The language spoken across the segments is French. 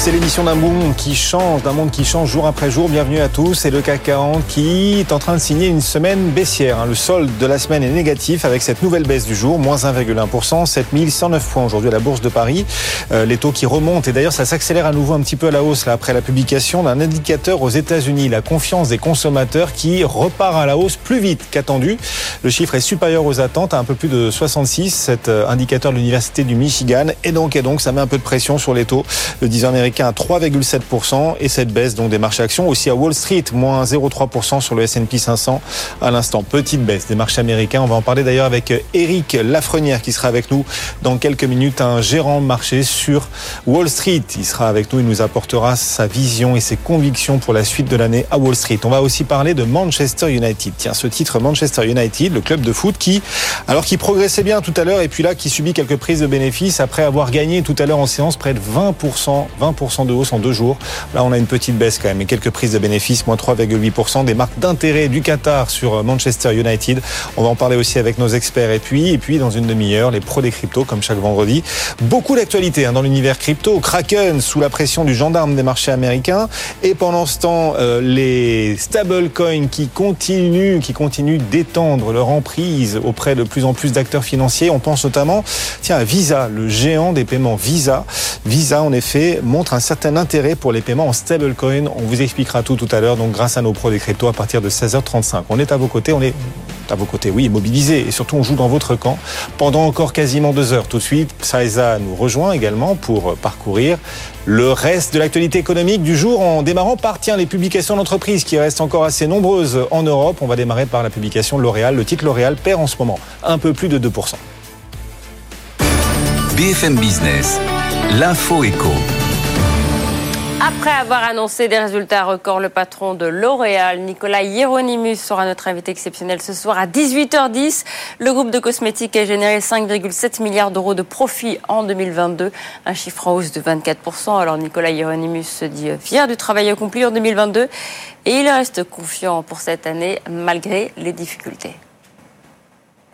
C'est l'émission d'un monde qui change, d'un monde qui change jour après jour. Bienvenue à tous. C'est le CAC 40 qui est en train de signer une semaine baissière. Hein. Le solde de la semaine est négatif avec cette nouvelle baisse du jour, moins 1,1%, 7109 points aujourd'hui à la Bourse de Paris. Euh, les taux qui remontent et d'ailleurs ça s'accélère à nouveau un petit peu à la hausse là, après la publication d'un indicateur aux États-Unis, la confiance des consommateurs qui repart à la hausse plus vite qu'attendu. Le chiffre est supérieur aux attentes à un peu plus de 66, cet euh, indicateur de l'Université du Michigan. Et donc, et donc, ça met un peu de pression sur les taux. Le 10 américain à 3,7% et cette baisse donc des marchés actions aussi à Wall Street, moins 0,3% sur le S&P 500 à l'instant. Petite baisse des marchés américains. On va en parler d'ailleurs avec Eric Lafrenière qui sera avec nous dans quelques minutes, un gérant marché sur Wall Street. Il sera avec nous, il nous apportera sa vision et ses convictions pour la suite de l'année à Wall Street. On va aussi parler de Manchester United. Tiens, ce titre Manchester United, le club de foot qui, alors qui progressait bien tout à l'heure et puis là qui subit quelques prises de bénéfices après avoir gagné tout à l'heure en séance près de 20%, 20% de hausse en deux jours. Là, on a une petite baisse quand même et quelques prises de bénéfices, moins 3,8%. Des marques d'intérêt du Qatar sur Manchester United. On va en parler aussi avec nos experts. Et puis, et puis dans une demi-heure, les pros des cryptos, comme chaque vendredi. Beaucoup d'actualités hein, dans l'univers crypto. Kraken sous la pression du gendarme des marchés américains. Et pendant ce temps, euh, les stablecoins qui continuent, qui continuent d'étendre leur emprise auprès de plus en plus d'acteurs financiers. On pense notamment, tiens, à Visa, le géant des paiements Visa. Visa, en effet, un certain intérêt pour les paiements en stablecoin. On vous expliquera tout tout à l'heure, donc grâce à nos pros des cryptos à partir de 16h35. On est à vos côtés, on est à vos côtés, oui, mobilisés. Et surtout, on joue dans votre camp pendant encore quasiment deux heures. Tout de suite, Saïza nous rejoint également pour parcourir le reste de l'actualité économique du jour en démarrant par tiens, les publications d'entreprises qui restent encore assez nombreuses en Europe. On va démarrer par la publication L'Oréal. Le titre L'Oréal perd en ce moment un peu plus de 2%. BFM Business, l'info éco. Après avoir annoncé des résultats records, le patron de L'Oréal, Nicolas Hieronymus, sera notre invité exceptionnel ce soir à 18h10. Le groupe de cosmétiques a généré 5,7 milliards d'euros de profit en 2022, un chiffre en hausse de 24%. Alors Nicolas Hieronymus se dit fier du travail accompli en 2022 et il reste confiant pour cette année malgré les difficultés.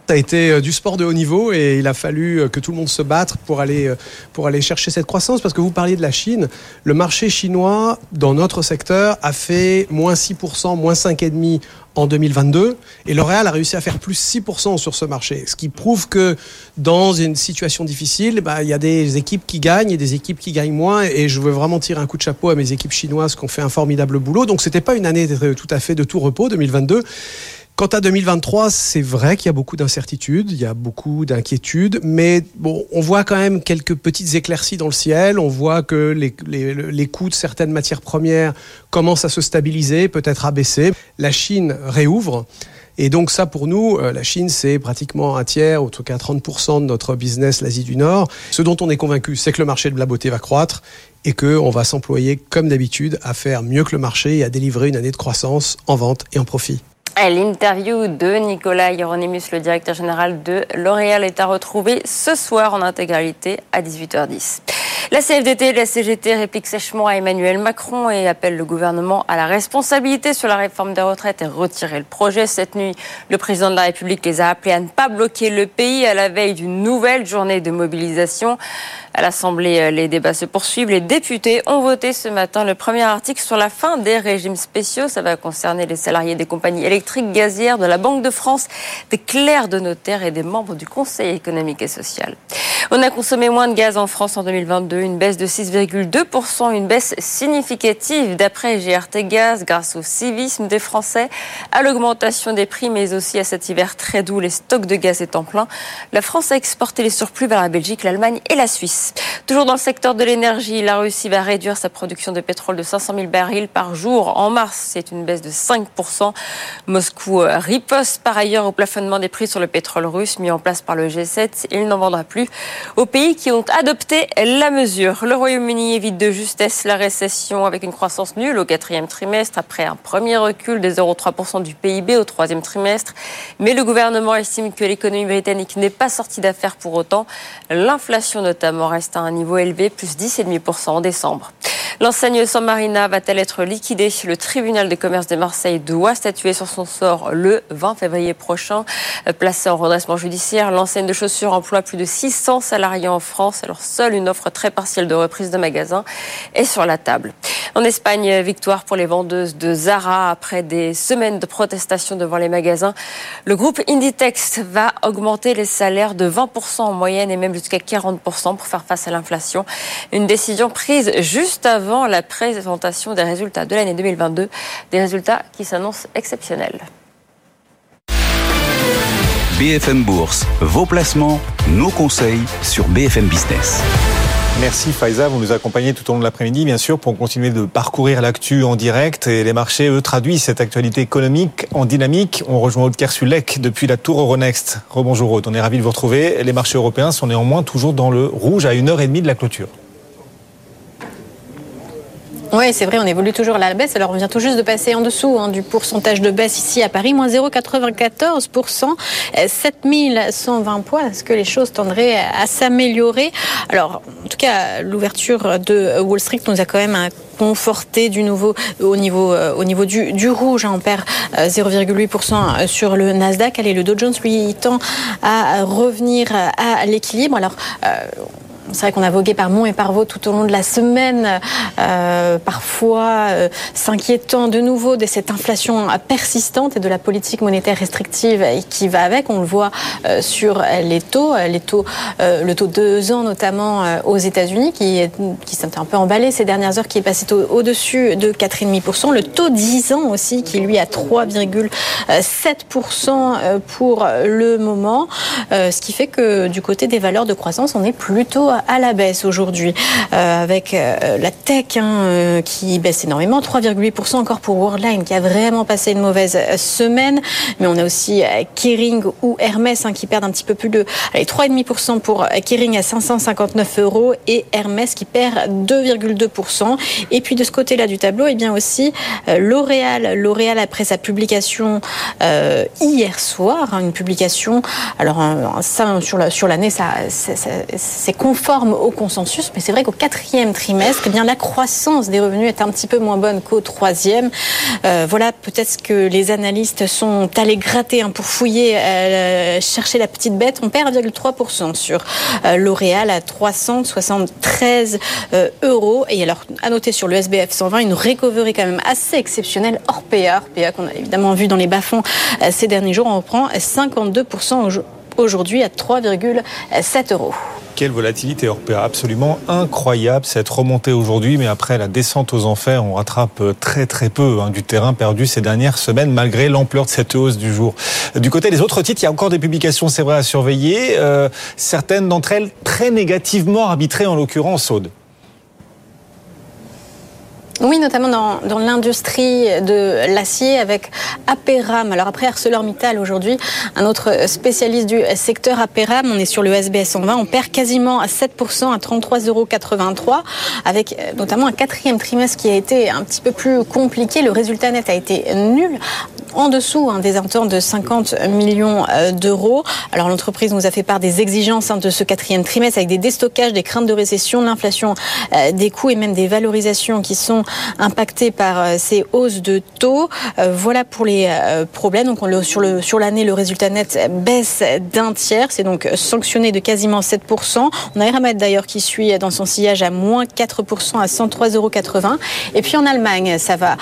Ça a été euh, du sport de haut niveau et il a fallu euh, que tout le monde se batte pour aller, euh, pour aller chercher cette croissance. Parce que vous parliez de la Chine. Le marché chinois, dans notre secteur, a fait moins 6%, moins 5,5% en 2022 et L'Oréal a réussi à faire plus 6% sur ce marché. Ce qui prouve que dans une situation difficile, bah, il y a des équipes qui gagnent et des équipes qui gagnent moins. Et je veux vraiment tirer un coup de chapeau à mes équipes chinoises qui ont fait un formidable boulot. Donc c'était pas une année tout à fait de tout repos 2022. Quant à 2023, c'est vrai qu'il y a beaucoup d'incertitudes, il y a beaucoup d'inquiétudes, mais bon, on voit quand même quelques petites éclaircies dans le ciel. On voit que les, coûts de certaines matières premières commencent à se stabiliser, peut-être à baisser. La Chine réouvre. Et donc ça, pour nous, euh, la Chine, c'est pratiquement un tiers, ou en tout cas 30% de notre business, l'Asie du Nord. Ce dont on est convaincu, c'est que le marché de la beauté va croître et qu'on va s'employer, comme d'habitude, à faire mieux que le marché et à délivrer une année de croissance en vente et en profit. L'interview de Nicolas Hieronymus, le directeur général de L'Oréal, est à retrouver ce soir en intégralité à 18h10. La CFDT et la CGT répliquent sèchement à Emmanuel Macron et appellent le gouvernement à la responsabilité sur la réforme des retraites et retirer le projet. Cette nuit, le président de la République les a appelés à ne pas bloquer le pays à la veille d'une nouvelle journée de mobilisation. À l'Assemblée, euh, les débats se poursuivent. Les députés ont voté ce matin le premier article sur la fin des régimes spéciaux. Ça va concerner les salariés des compagnies électriques gazières, de la Banque de France, des clercs de notaires et des membres du Conseil économique et social. On a consommé moins de gaz en France en 2022, une baisse de 6,2%, une baisse significative d'après GRT Gaz grâce au civisme des Français, à l'augmentation des prix, mais aussi à cet hiver très doux, les stocks de gaz étant pleins. La France a exporté les surplus vers la Belgique, l'Allemagne et la Suisse. Toujours dans le secteur de l'énergie, la Russie va réduire sa production de pétrole de 500 000 barils par jour. En mars, c'est une baisse de 5%. Moscou euh, riposte par ailleurs au plafonnement des prix sur le pétrole russe mis en place par le G7. Il n'en vendra plus aux pays qui ont adopté la mesure. Le Royaume-Uni évite de justesse la récession avec une croissance nulle au quatrième trimestre après un premier recul des 0,3% du PIB au troisième trimestre. Mais le gouvernement estime que l'économie britannique n'est pas sortie d'affaires pour autant. L'inflation notamment reste à un niveau élevé, plus 10,5% en décembre. L'enseigne San Marina va-t-elle être liquidée Le tribunal de commerce de Marseille doit statuer sur son sort le 20 février prochain? Placée en redressement judiciaire, l'enseigne de chaussures emploie plus de 600 salariés en France. Alors seule une offre très partielle de reprise de magasin est sur la table. En Espagne, victoire pour les vendeuses de Zara après des semaines de protestation devant les magasins. Le groupe Inditex va augmenter les salaires de 20% en moyenne et même jusqu'à 40% pour faire face à l'inflation. Une décision prise juste avant la présentation des résultats de l'année 2022, des résultats qui s'annoncent exceptionnels. BFM Bourse, vos placements, nos conseils sur BFM Business. Merci Faiza, vous nous accompagnez tout au long de l'après-midi, bien sûr, pour continuer de parcourir l'actu en direct. Et les marchés, eux, traduisent cette actualité économique en dynamique. On rejoint Aude Kersulek depuis la tour Euronext. Rebonjour Aude, on est ravis de vous retrouver. Les marchés européens sont néanmoins toujours dans le rouge à une heure et demie de la clôture. Oui, c'est vrai, on évolue toujours à la baisse. Alors, on vient tout juste de passer en dessous hein, du pourcentage de baisse ici à Paris, moins 0,94%, 7120 points. Est-ce que les choses tendraient à s'améliorer? Alors, en tout cas, l'ouverture de Wall Street nous a quand même conforté du nouveau au niveau euh, au niveau du, rouge. Hein. on perd 0,8% euh, sur le Nasdaq. Allez, le Dow Jones lui tend à revenir à l'équilibre. Alors euh, c'est vrai qu'on a vogué par Mont et par Vaux tout au long de la semaine, euh, parfois euh, s'inquiétant de nouveau de cette inflation persistante et de la politique monétaire restrictive qui va avec. On le voit euh, sur les taux, les taux, le taux de deux ans notamment aux États-Unis qui, s'est un peu emballé ces dernières heures, qui est passé au-dessus de 4,5%. Le taux 10 ans aussi qui lui a 3,7% pour le moment, ce qui fait que du côté des valeurs de croissance, on est plutôt à la baisse aujourd'hui, euh, avec euh, la tech hein, euh, qui baisse énormément, 3,8% encore pour Worldline qui a vraiment passé une mauvaise semaine, mais on a aussi Kering ou Hermès hein, qui perdent un petit peu plus de allez, 3,5% pour Kering à 559 euros et Hermès qui perd 2,2%. Et puis de ce côté-là du tableau, et eh bien aussi L'Oréal. L'Oréal après sa publication hier soir, hein, une publication, alors ça sur l'année, sur l'année, ça c'est confirmé au consensus, mais c'est vrai qu'au quatrième trimestre, eh bien, la croissance des revenus est un petit peu moins bonne qu'au troisième. Euh, voilà, peut-être que les analystes sont allés gratter hein, pour fouiller, euh, chercher la petite bête. On perd 1,3% sur euh, L'Oréal à 373 euh, euros. Et alors, à noter sur le SBF 120, une recovery quand même assez exceptionnelle hors PA, PA qu'on a évidemment vu dans les bas-fonds ces derniers jours. On reprend 52% aujourd'hui à 3,7 euros. Quelle volatilité européenne absolument incroyable cette remontée aujourd'hui, mais après la descente aux enfers, on rattrape très très peu hein, du terrain perdu ces dernières semaines malgré l'ampleur de cette hausse du jour. Du côté des autres titres, il y a encore des publications, c'est vrai, à surveiller. Euh, certaines d'entre elles très négativement arbitrées en l'occurrence, Aude. Oui, notamment dans, dans l'industrie de l'acier avec Aperam. Alors après ArcelorMittal aujourd'hui, un autre spécialiste du secteur Aperam, on est sur le SBS 120, on perd quasiment à 7% à 33,83 euros avec euh, notamment un quatrième trimestre qui a été un petit peu plus compliqué. Le résultat net a été nul, en dessous hein, des attentes de 50 millions euh, d'euros. Alors l'entreprise nous a fait part des exigences hein, de ce quatrième trimestre avec des déstockages, des craintes de récession, l'inflation euh, des coûts et même des valorisations qui sont impactés par euh, ces hausses de taux. Euh, voilà pour les euh, problèmes. Donc sur l'année, le résultat net baisse d'un tiers. C'est donc sanctionné de quasiment 7%. On a Eramet d'ailleurs qui suit dans son sillage à moins 4% à 103,80 euros. Et puis en Allemagne, ça va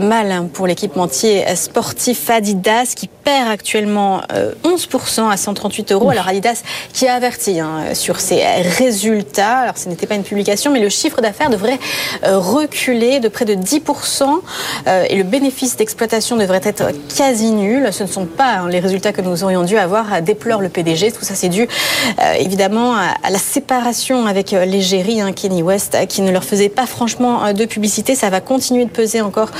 mal hein, pour l'équipementier sportif Adidas qui perd actuellement 11% à 138 euros. Alors Adidas qui a averti hein, sur ses résultats. Alors ce n'était pas une publication, mais le chiffre d'affaires devrait reculer de près de 10% et le bénéfice d'exploitation devrait être quasi nul. Ce ne sont pas hein, les résultats que nous aurions dû avoir, déplore le PDG. Tout ça, c'est dû évidemment à la séparation avec l'égérie, hein, Kenny West, qui ne leur faisait pas franchement de publicité. Ça va continuer de peser encore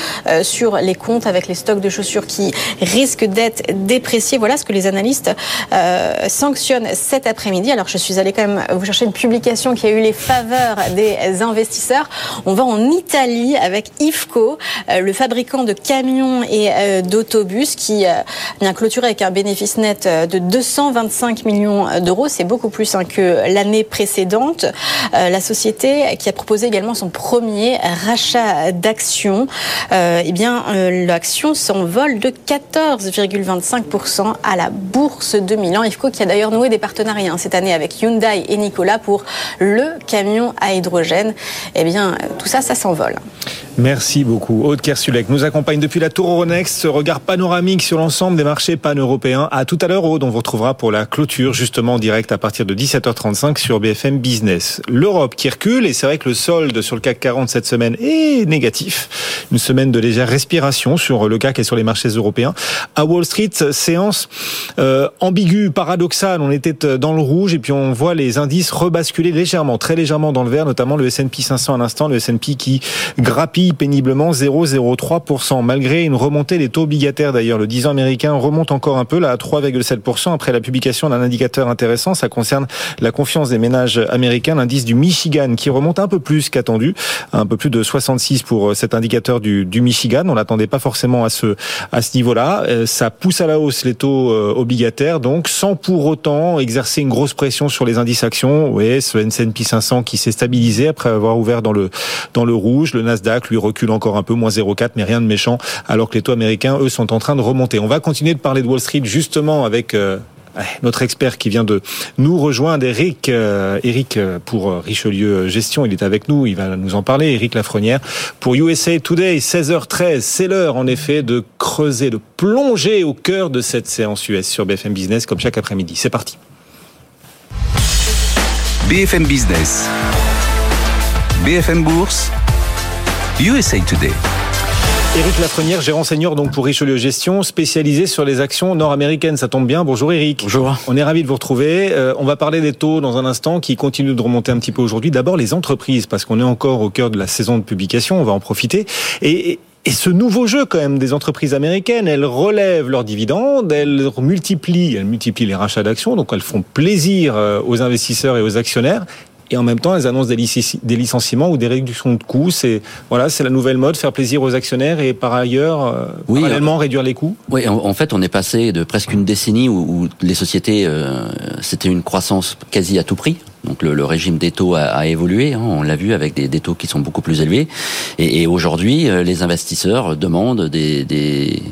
sur les comptes avec les stocks de chaussures qui risquent d'être dépréciés. Voilà ce que les analystes euh, sanctionnent cet après-midi. Alors je suis allée quand même vous chercher une publication qui a eu les faveurs des investisseurs. On va en Italie avec IFCO, euh, le fabricant de camions et euh, d'autobus qui vient clôturer avec un bénéfice net de 225 millions d'euros. C'est beaucoup plus hein, que l'année précédente. la société qui a proposé également son premier rachat d'actions, eh bien l'action s'envole de 14,25% à la bourse de Milan. IFCO qui a d'ailleurs noué des partenariats hein, cette année avec Hyundai et Nikola pour le camion à hydrogène. Eh bien, tout ça, ça s'envole. Merci beaucoup. Aude Kersulek nous accompagne depuis la Tour Euronext, ce regard panoramique sur l'ensemble des marchés pan-européens. À tout à l'heure, Aude, on vous retrouvera pour la clôture, justement en direct à partir de 17h35 sur BFM Business. L'Europe qui recule, et c'est vrai que le solde sur le CAC 40 cette semaine est négatif. Une semaine de légère respiration sur le CAC et sur les marchés européens. À Wall Street, séance euh, ambiguë, paradoxale. On était euh, dans le rouge et puis on voit les indices rebasculer légèrement, très légèrement dans le vert, notamment le S&P 500 à l'instant, le S&P qui grappille péniblement 0,03%, malgré une remontée des taux obligataires d'ailleurs. Le 10 ans américain remonte encore un peu, là, à 3,7% après la publication d'un indicateur intéressant. Ça concerne la confiance des ménages américains, l'indice du Michigan, qui remonte un peu plus qu'attendu, un peu plus de 66 pour euh, cet indicateur du, du Michigan. On l'attendait pas forcément à ce, à ce niveau-là. Euh, ça pousse à la hausse les taux euh, obligataires, donc sans pour autant exercer une grosse pression sur les indices actions. Oui, ce S&P 500 qui s'est stabilisé après avoir ouvert dans le, dans le rouge. Nasdaq, lui, recule encore un peu, moins 0,4, mais rien de méchant, alors que les taux américains, eux, sont en train de remonter. On va continuer de parler de Wall Street justement avec euh, notre expert qui vient de nous rejoindre, Eric, euh, Eric euh, pour Richelieu Gestion, il est avec nous, il va nous en parler, Eric Lafrenière, pour USA Today, 16h13, c'est l'heure en effet de creuser, de plonger au cœur de cette séance US sur BFM Business comme chaque après-midi. C'est parti. BFM Business, BFM Bourse, USA Today. Éric Lafrenière, gérant senior donc pour Richelieu Gestion, spécialisé sur les actions nord-américaines. Ça tombe bien. Bonjour Éric. Bonjour. On est ravi de vous retrouver. Euh, on va parler des taux dans un instant qui continuent de remonter un petit peu aujourd'hui. D'abord les entreprises parce qu'on est encore au cœur de la saison de publication. On va en profiter. Et, et ce nouveau jeu quand même des entreprises américaines, elles relèvent leurs dividendes, elles multiplient, elles multiplient les rachats d'actions, donc elles font plaisir euh, aux investisseurs et aux actionnaires et en même temps elles annoncent des, licenciements ou des réductions de coûts. C'est voilà, c'est la nouvelle mode, faire plaisir aux actionnaires et par ailleurs euh, oui, parallèlement euh, réduire les coûts. Oui, en, fait, on est passé de presque une décennie où, les sociétés euh, c'était une croissance quasi à tout prix. Donc le, régime des taux a, évolué, hein, on l'a vu avec des, des, taux qui sont beaucoup plus élevés. Et, et aujourd'hui, les investisseurs demandent des, des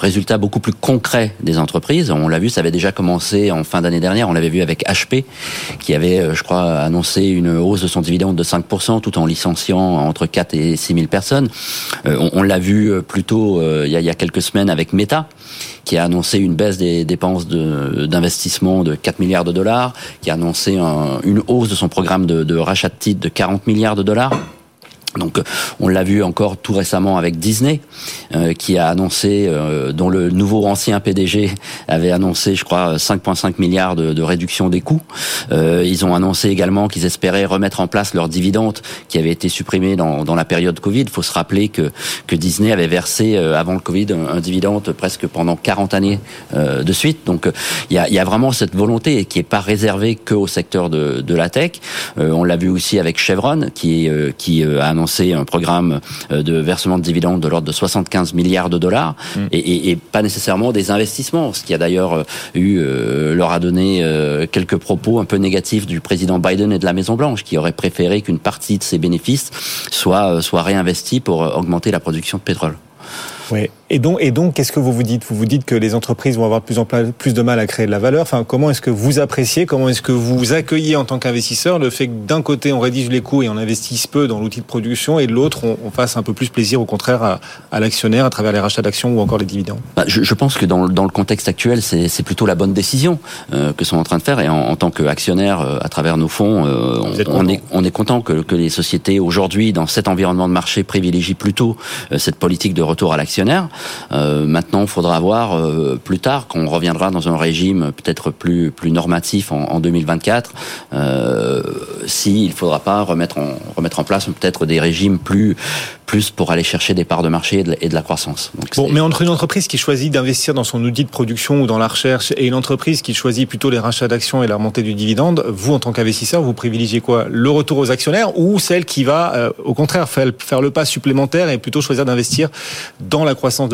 résultats beaucoup plus concrets des entreprises. On l'a vu, ça avait déjà commencé en fin d'année dernière. On l'avait vu avec HP, qui avait, euh, je crois, annoncé une hausse de son dividende de 5%, tout en licenciant entre 4 et 6 000 personnes. Euh, on, l'a vu euh, plutôt il, y a, quelques semaines avec Meta, qui a annoncé une baisse des dépenses d'investissement de, 4 milliards de dollars, qui a annoncé une hausse de son programme de, de rachat de titres de 40 milliards de dollars. Donc, on l'a vu encore tout récemment avec Disney, euh, qui a annoncé, euh, dont le nouveau ancien PDG avait annoncé, je crois, 5,5 milliards de, de, réduction des coûts. Euh, ils ont annoncé également qu'ils espéraient remettre en place leur dividende qui avait été supprimé dans, dans la période Covid. Il faut se rappeler que, que Disney avait versé avant le Covid un, dividende presque pendant 40 années de suite. Donc, il y a, y a, vraiment cette volonté qui est pas réservée que au secteur de, de la tech. on l'a vu aussi avec Chevron, qui, qui a annoncé annoncé un programme euh, de versement de dividendes de l'ordre de 75 milliards de dollars mm. et, et, pas nécessairement des investissements, ce qui a d'ailleurs euh, eu euh, leur a donné quelques propos un peu négatifs du président Biden et de la Maison Blanche, qui aurait préféré qu'une partie de ces bénéfices soit soit réinvestie pour augmenter la production de pétrole. Oui. Et donc, et donc, qu'est-ce que vous vous dites? Vous vous dites que les entreprises vont avoir de plus en plus de mal à créer de la valeur. Enfin, comment est-ce que vous appréciez, comment est-ce que vous accueillez en tant qu'investisseur le fait que d'un côté on rédige les coûts et on investisse peu dans l'outil de production, et de l'autre on, on, fasse un peu plus plaisir au contraire à, à l'actionnaire à travers les rachats d'actions ou encore les dividendes? Bah, je, je, pense que dans, dans, le contexte actuel, c'est plutôt la bonne décision euh, que sont en train de faire. Et en, en tant qu'actionnaire, euh, à travers nos fonds, euh, on, on, est, on est content que, que les sociétés aujourd'hui, dans cet environnement de marché, privilégient plutôt euh, cette politique de retour à l'actionnaire. Euh, maintenant, il faudra voir euh, plus tard, qu'on reviendra dans un régime peut-être plus, plus normatif en, en 2024, s'il ne faudra pas remettre en, remettre en place peut-être des régimes plus, plus pour aller chercher des parts de marché et de, et de la croissance. Donc bon, mais entre une entreprise qui choisit d'investir dans son outil de production ou dans la recherche et une entreprise qui choisit plutôt les rachats d'actions et la remontée du dividende, vous en tant qu'investisseur, vous privilégiez quoi? Le retour aux actionnaires ou celle qui va euh, au contraire faire, faire le pas supplémentaire et plutôt choisir d'investir dans la croissance?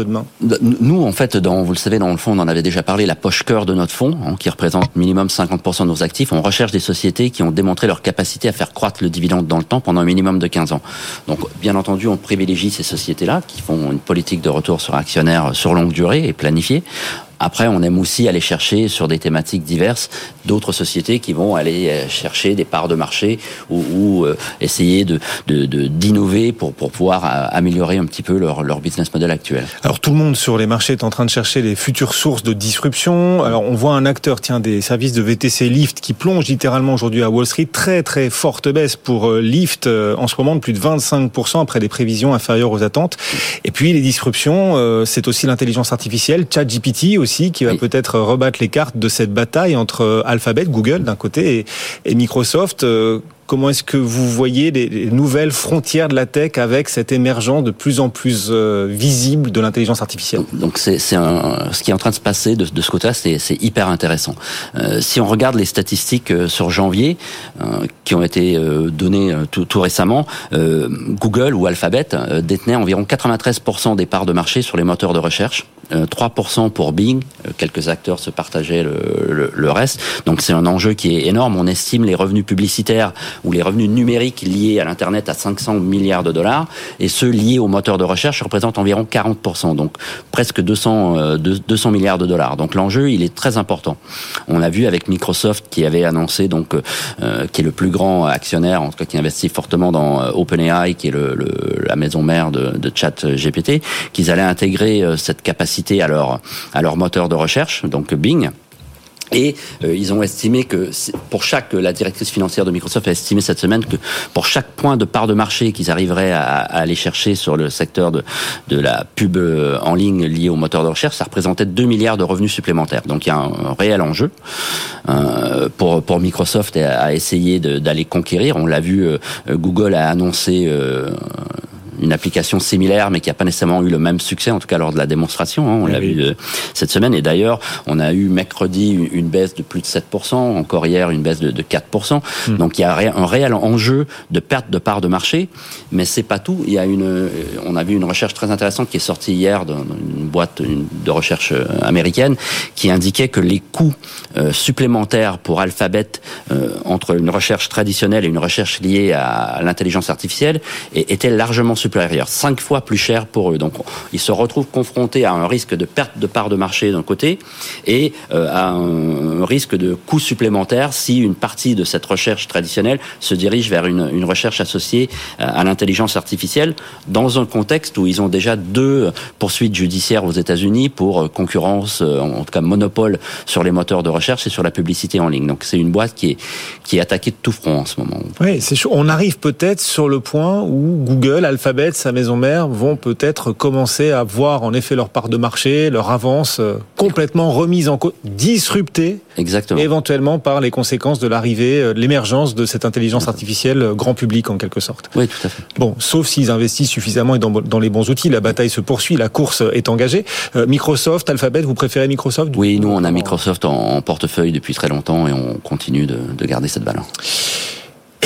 Nous, en fait, dans, vous le savez, dans le fond, on en avait déjà parlé, la poche cœur de notre fonds, hein, qui représente minimum 50% de nos actifs, on recherche des sociétés qui ont démontré leur capacité à faire croître le dividende dans le temps pendant un minimum de 15 ans. Donc, bien entendu, on privilégie ces sociétés-là qui font une politique de retour sur actionnaire sur longue durée et planifiée. Après, on aime aussi aller chercher sur des thématiques diverses d'autres sociétés qui vont aller chercher des parts de marché ou, euh, essayer de d'innover pour pouvoir améliorer un petit peu leur leur business model actuel. Alors tout le monde sur les marchés est en train de chercher les futures sources de disruption. Alors on voit un acteur tiens des services de VTC Lyft qui plonge littéralement aujourd'hui à Wall Street très très forte baisse pour Lyft en ce moment de plus de 25% après des prévisions inférieures aux attentes. Et puis les disruptions, c'est aussi l'intelligence artificielle, ChatGPT aussi qui va oui. peut-être rebattre les cartes de cette bataille entre Alphabet, Google d'un côté et, et Microsoft. Comment est-ce que vous voyez les nouvelles frontières de la tech avec cette émergence de plus en plus euh, visible de l'intelligence artificielle? Donc c'est ce qui est en train de se passer de, de ce côté-là, c'est hyper intéressant. Euh, si on regarde les statistiques euh, sur janvier euh, qui ont été euh, données tout, tout récemment, Google ou Alphabet détenaient environ 93% des parts de marché sur les moteurs de recherche. 3% pour Bing, quelques acteurs se partageaient le, le, le reste. Donc c'est un enjeu qui est énorme. On estime les revenus publicitaires ou les revenus numériques liés à l'Internet à 500 milliards de dollars, et ceux liés aux moteurs de recherche représentent environ 40%, donc presque 200, euh, 200 milliards de dollars. Donc l'enjeu, il est très important. On l'a vu avec Microsoft qui avait annoncé, donc, euh, qui est le plus grand actionnaire, en tout cas qui investit fortement dans euh, OpenAI, qui est le, la maison mère de, de chat GPT, qu'ils allaient intégrer euh, cette capacité à leur, moteur de recherche, donc Bing. Et euh, ils ont estimé que pour chaque, la directrice financière de Microsoft a estimé cette semaine que pour chaque point de part de marché qu'ils arriveraient à, aller chercher sur le secteur de, la pub en ligne liée au moteur de recherche, ça représentait 2 milliards de revenus supplémentaires. Donc il y a un, réel enjeu euh, pour, Microsoft à, essayer d'aller conquérir. On l'a vu, euh, Google a annoncé une application similaire, mais qui n'a pas nécessairement eu le même succès, en tout cas lors de la démonstration. Hein, on oui, l'a vu euh, cette semaine. Et d'ailleurs, on a eu mercredi une baisse de plus de 7%, encore hier une baisse de, de 4%. Mmh. Donc il y a un réel enjeu de perte de part de marché, mais c'est pas tout. Il y a une, euh, on a vu une recherche très intéressante qui est sortie hier d'une boîte de recherche euh, américaine qui indiquait que les coûts supplémentaires pour Alphabet entre une recherche traditionnelle et une recherche liée à l'intelligence artificielle étaient largement supérieur, cinq fois plus cher pour eux. Donc ils se retrouvent confrontés à un risque de perte de part de marché d'un côté et euh, à un risque de coût supplémentaire si une partie de cette recherche traditionnelle se dirige vers une, une recherche associée à l'intelligence artificielle dans un contexte où ils ont déjà deux poursuites judiciaires aux États-Unis pour concurrence, euh, en tout cas monopole sur les moteurs de recherche et sur la publicité en ligne. Donc c'est une boîte qui est, qui est attaquée de tout front en ce moment. Oui. On arrive peut-être sur le point où Google, Alphabet, Alphabet, sa maison mère, vont peut-être commencer à voir en effet leur part de marché, leur avance euh, complètement remise en cause, disruptée Exactement. éventuellement par les conséquences de l'arrivée, euh, l'émergence de cette intelligence artificielle euh, grand public en quelque sorte. Oui, tout à fait. Bon, sauf s'ils investissent suffisamment et dans, dans, les bons outils, la bataille se poursuit, la course est engagée. Microsoft, Alphabet, vous préférez Microsoft Oui, nous on a Microsoft en, portefeuille depuis très longtemps et on continue de, de garder cette valeur.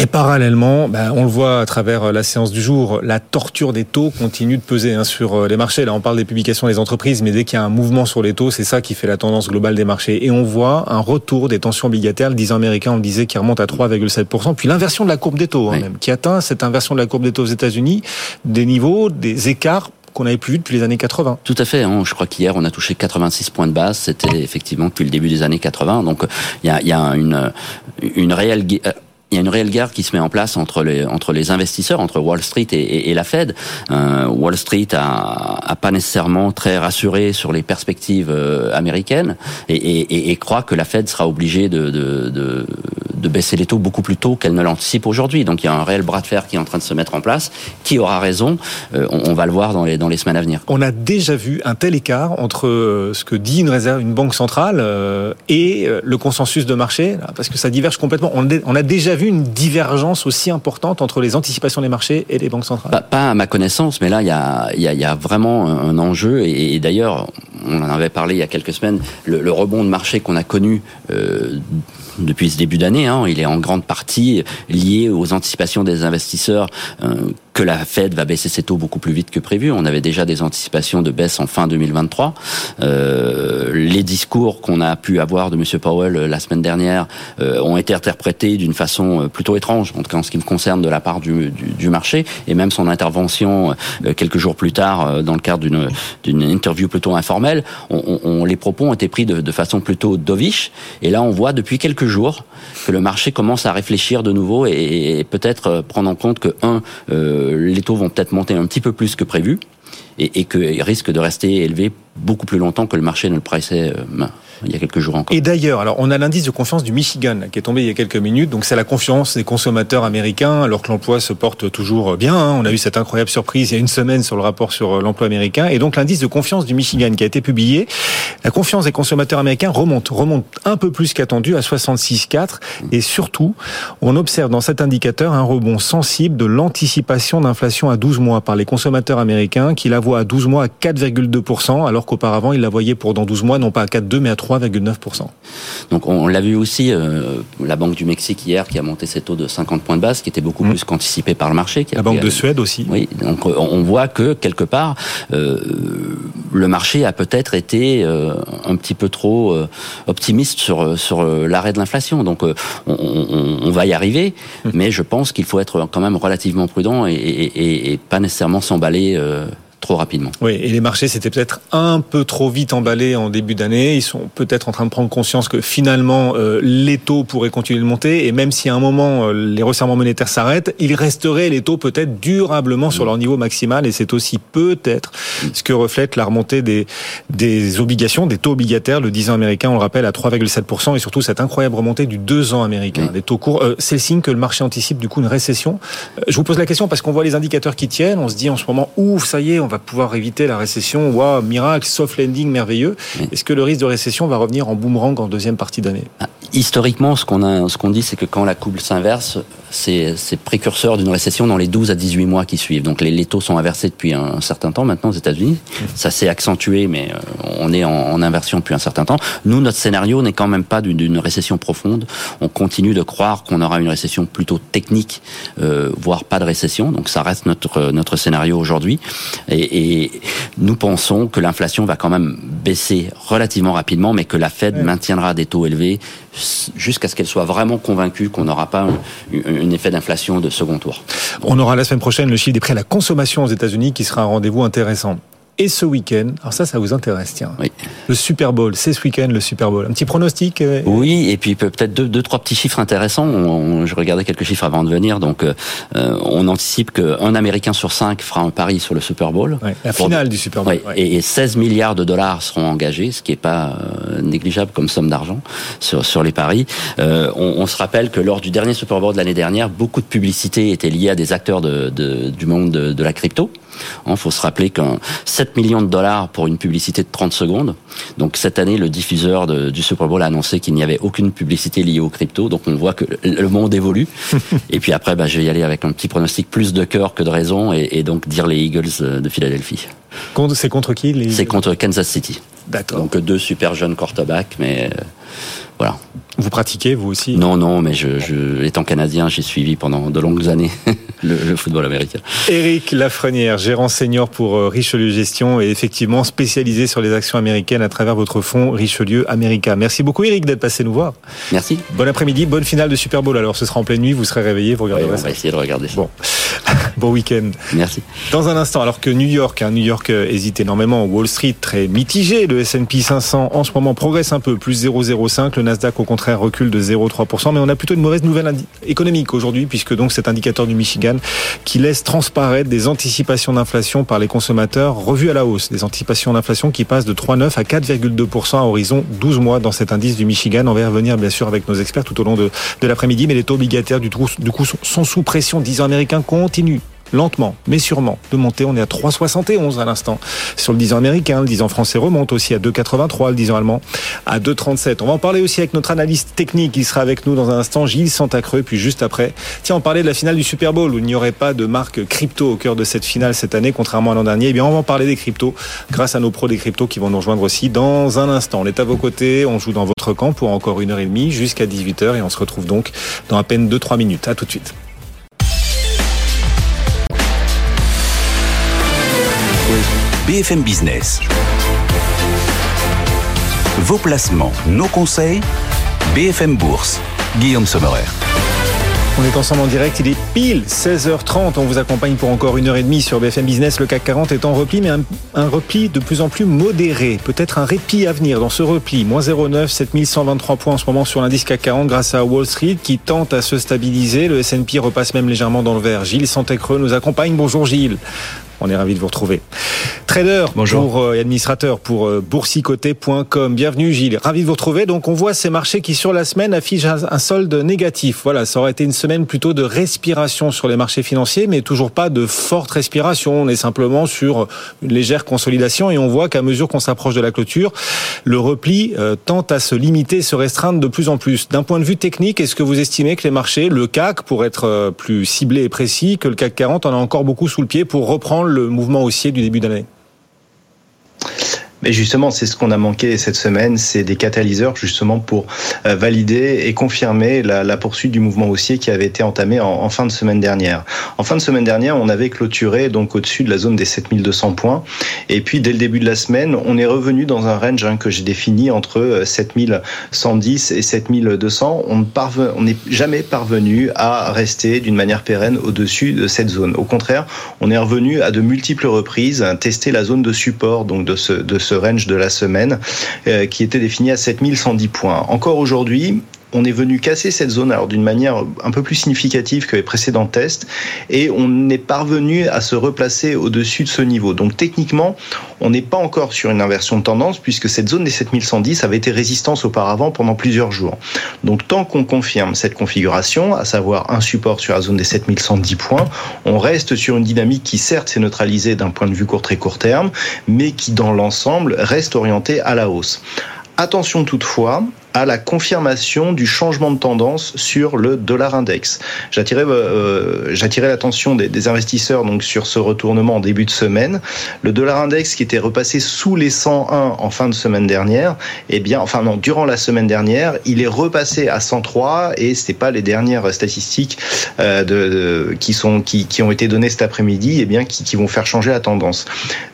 Et parallèlement, ben, on le voit à travers la séance du jour, la torture des taux continue de peser hein, sur les marchés. Là, on parle des publications des entreprises, mais dès qu'il y a un mouvement sur les taux, c'est ça qui fait la tendance globale des marchés. Et on voit un retour des tensions obligataires. Le 10 américain, on le disait, qui remonte à 3,7%. Puis l'inversion de la courbe des taux, hein, oui. même, qui atteint cette inversion de la courbe des taux aux États-Unis, des niveaux, des écarts qu'on n'avait plus vu depuis les années 80. Tout à fait. Hein. Je crois qu'hier, on a touché 86 points de base. C'était effectivement depuis le début des années 80. Donc, il y a, y a une, une réelle il y a une réelle guerre qui se met en place entre les entre les investisseurs, entre Wall Street et, et, la Fed. Euh, Wall Street a, a, pas nécessairement très rassuré sur les perspectives euh, américaines et, et, croit que la Fed sera obligée de, de, de, de baisser les taux beaucoup plus tôt qu'elle ne l'anticipe aujourd'hui. Donc il y a un réel bras de fer qui est en train de se mettre en place. Qui aura raison? Euh, on, va le voir dans les dans les semaines à venir. On a déjà vu un tel écart entre ce que dit une réserve, une banque centrale et le consensus de marché, parce que ça diverge complètement. On, on a déjà une divergence aussi importante entre les anticipations des marchés et les banques centrales Pas, à ma connaissance, mais là, il y a, vraiment un enjeu. Et, d'ailleurs, on en avait parlé il y a quelques semaines, le, le rebond de marché qu'on a connu euh, depuis ce début d'année, hein, il est en grande partie lié aux anticipations des investisseurs euh, que la Fed va baisser ses taux beaucoup plus vite que prévu. On avait déjà des anticipations de baisse en fin 2023. Euh, les discours qu'on a pu avoir de M. Powell euh, la semaine dernière euh, ont été interprétés d'une façon euh, plutôt étrange, en tout cas en ce qui me concerne de la part du, du, du marché, et même son intervention quelques jours plus tard dans le cadre d'une d'une interview plutôt informelle, on, on, les propos ont été pris de, de façon plutôt dovish. Et là, on voit depuis quelques que le marché commence à réfléchir de nouveau et, peut-être prendre en compte que un les taux vont peut-être monter un petit peu plus que prévu et, qu'ils risquent de rester élevés beaucoup plus longtemps que le marché ne le pressait il y a quelques jours encore. Et d'ailleurs, alors on a l'indice de confiance du Michigan qui est tombé il y a quelques minutes. Donc c'est la confiance des consommateurs américains, alors que l'emploi se porte toujours bien. Hein. On a eu cette incroyable surprise il y a une semaine sur le rapport sur l'emploi américain. Et donc l'indice de confiance du Michigan qui a été publié, la confiance des consommateurs américains remonte, remonte un peu plus qu'attendu à 66,4. Et surtout, on observe dans cet indicateur un rebond sensible de l'anticipation d'inflation à 12 mois par les consommateurs américains qui la voient à 12 mois à 4,2%, alors qu'auparavant ils la voyaient pour dans 12 mois non pas à 4,2 mais à 3 3,9%. Donc on, l'a vu aussi, euh, la Banque du Mexique hier qui a monté ses taux de 50 points de base, qui était beaucoup mmh. plus qu'anticipé par le marché. Qui la Banque de Suède aussi. Oui, donc on voit que quelque part, euh, le marché a peut-être été euh, un petit peu trop euh, optimiste sur, sur l'arrêt de l'inflation. Donc on, on, on, va y arriver, mmh. mais je pense qu'il faut être quand même relativement prudent et, et, et pas nécessairement s'emballer trop rapidement. Oui, et les marchés s'étaient peut-être un peu trop vite emballés en début d'année. Ils sont peut-être en train de prendre conscience que finalement euh, les taux pourraient continuer de monter et même si à un moment euh, les resserrements monétaires s'arrêtent, il resterait les taux peut-être durablement sur leur niveau maximal et c'est aussi peut-être ce que reflète la remontée des des obligations, des taux obligataires, le 10 ans américain, on le rappelle à 3,7% et surtout cette incroyable remontée du 2 ans américain, des taux courts. Euh, c'est le signe que le marché anticipe du coup une récession. Euh, je vous pose la question parce qu'on voit les indicateurs qui tiennent, on se dit en ce moment ouf, ça y est, on va pouvoir éviter la récession. Waouh, miracle, soft landing merveilleux. Oui. Est-ce que le risque de récession va revenir en boomerang en deuxième partie d'année? Ah, Historiquement, ce qu'on dit, c'est que quand la courbe s'inverse, c'est, précurseur d'une récession dans les 12 à 18 mois qui suivent. Donc les, les taux sont inversés depuis un, un, certain temps maintenant aux États-Unis. Ça s'est accentué, mais euh, on est en, en, inversion depuis un certain temps. Nous, notre scénario n'est quand même pas d'une, d'une récession profonde. On continue de croire qu'on aura une récession plutôt technique, euh, voire pas de récession. Donc ça reste notre notre scénario aujourd'hui. Et, et nous pensons que l'inflation va quand même baisser relativement rapidement, mais que la Fed ouais. maintiendra des taux élevés jusqu'à ce qu'elle soit vraiment convaincue qu'on n'aura pas un, effet d'inflation de second tour. On aura la semaine prochaine le chiffre des prix à la consommation aux États-Unis qui sera un rendez-vous intéressant et ce week-end. Alors ça, ça vous intéresse, tiens. Oui. Le Super Bowl, c'est ce week-end le Super Bowl. Un petit pronostic euh... Oui, et puis peut-être deux, deux, trois petits chiffres intéressants. On, on, je regardais quelques chiffres avant de venir. Donc, euh, on anticipe qu'un Américain sur cinq fera un pari sur le Super Bowl. Ouais, la finale Pour... du Super Bowl. Ouais, ouais. Et, et, 16 milliards de dollars seront engagés, ce qui n'est pas euh, négligeable comme somme d'argent sur, sur les paris. Euh, on, on, se rappelle que lors du dernier Super Bowl de l'année dernière, beaucoup de publicité était liée à des acteurs de, de, du monde de, de la crypto. Il faut se rappeler qu'un 7 millions de dollars pour une publicité de 30 secondes. Donc cette année, le diffuseur de, du Super Bowl a annoncé qu'il n'y avait aucune publicité liée aux crypto. Donc on voit que le monde évolue. et puis après, bah, je vais y aller avec un petit pronostic plus de cœur que de raison et, et donc dire les Eagles de Philadelphie. C'est contre qui les... C'est contre Kansas City. D'accord. Donc deux super jeunes quarterbacks, mais euh, voilà. Vous pratiquez, vous aussi? Non, non, mais je, je étant canadien, j'ai suivi pendant de longues années le, le, football américain. Éric Lafrenière, gérant senior pour euh, Richelieu Gestion et effectivement spécialisé sur les actions américaines à travers votre fonds Richelieu America. Merci beaucoup, Éric, d'être passé nous voir. Merci. Bon après-midi, bonne finale de Super Bowl. Alors, ce sera en pleine nuit, vous serez réveillé, vous regarderez on ça. va essayer de regarder ça. Bon. Bon week-end. Merci. Dans un instant, alors que New York, hein, New York euh, hésite énormément, Wall Street très mitigé, le S&P 500 en ce moment progresse un peu, plus 0,05, le Nasdaq au contraire recule de 0,3%, mais on a plutôt une mauvaise nouvelle économique aujourd'hui, puisque donc cet indicateur du Michigan qui laisse transparaître des anticipations d'inflation par les consommateurs revues à la hausse, des anticipations d'inflation qui passent de 3,9 à 4,2% à horizon 12 mois dans cet indice du Michigan. On va y revenir bien sûr avec nos experts tout au long de, de l'après-midi, mais les taux obligataires du, du coup sont sous pression. 10 ans américains continuent lentement, mais sûrement, de monter. On est à 3,71 à l'instant sur le 10 ans américain. Le 10 ans français remonte aussi à 2,83, le 10 ans allemand à 2,37. On va en parler aussi avec notre analyste technique qui sera avec nous dans un instant, Gilles Santacreux. Puis juste après, tiens, on parlait de la finale du Super Bowl où il n'y aurait pas de marque crypto au cœur de cette finale cette année, contrairement à l'an dernier. Eh bien, on va en parler des cryptos grâce à nos pros des cryptos qui vont nous rejoindre aussi dans un instant. On est à vos côtés, on joue dans votre camp pour encore une heure et demie jusqu'à 18h et on se retrouve donc dans à peine 2-3 minutes. À tout de suite. BFM Business. Vos placements, nos conseils, BFM Bourse. Guillaume Sommerer. On est ensemble en direct, il est pile 16h30. On vous accompagne pour encore une heure et demie sur BFM Business. Le CAC 40 est en repli, mais un, repli de plus en plus modéré. Peut-être un répit à venir dans ce repli. Moins 0,9, 7123 points en ce moment sur l'indice CAC 40 grâce à Wall Street qui tente à se stabiliser. Le S&P repasse même légèrement dans le vert. Gilles Santecreux nous accompagne. Bonjour Gilles. On est ravi de vous retrouver. Trader Bonjour. pour euh, et administrateur pour euh, boursicoté.com. Bienvenue Gilles. Ravi de vous retrouver. Donc on voit ces marchés qui sur la semaine affichent un, un solde négatif. Voilà, ça aurait été une semaine plutôt de respiration sur les marchés financiers, mais toujours pas de forte respiration. On est simplement sur une légère consolidation et on voit qu'à mesure qu'on s'approche de la clôture, le repli euh, tente à se limiter, se restreindre de plus en plus. D'un point de vue technique, est-ce que vous estimez que les marchés, le CAC, pour être plus ciblé et précis, que le CAC 40 en a encore beaucoup sous le pied pour reprendre le mouvement haussier du début d'année? Mais justement, c'est ce qu'on a manqué cette semaine, c'est des catalyseurs justement pour euh, valider et confirmer la, poursuite du mouvement haussier qui avait été entamé en, fin de semaine dernière. En fin de semaine dernière, on avait clôturé donc au-dessus de la zone des 7200 points. Et puis dès le début de la semaine, on est revenu dans un range hein, que j'ai défini entre 7110 et 7200. On n'est jamais parvenu à rester d'une manière pérenne au-dessus de cette zone. Au contraire, on est revenu à de multiples reprises tester la zone de support donc de ce de ce range de la semaine euh, qui était défini à 7110 points. Encore aujourd'hui, on est venu casser cette zone alors d'une manière un peu plus significative que les précédents tests et on est parvenu à se replacer au-dessus de ce niveau. Donc techniquement, on n'est pas encore sur une inversion de tendance puisque cette zone des 7110 avait été résistance auparavant pendant plusieurs jours. Donc tant qu'on confirme cette configuration, à savoir un support sur la zone des 7110 points, on reste sur une dynamique qui certes s'est neutralisée d'un point de vue court très court terme, mais qui dans l'ensemble reste orientée à la hausse. Attention toutefois à la confirmation du changement de tendance sur le dollar index. J'attirais euh, j'attirais l'attention des, des, investisseurs donc sur ce retournement en début de semaine. Le dollar index qui était repassé sous les 101 en fin de semaine dernière, eh bien enfin non, durant la semaine dernière, il est repassé à 103 et c'est pas les dernières statistiques euh, de, de, qui sont qui, qui ont été données cet après-midi, eh bien qui, qui vont faire changer la tendance.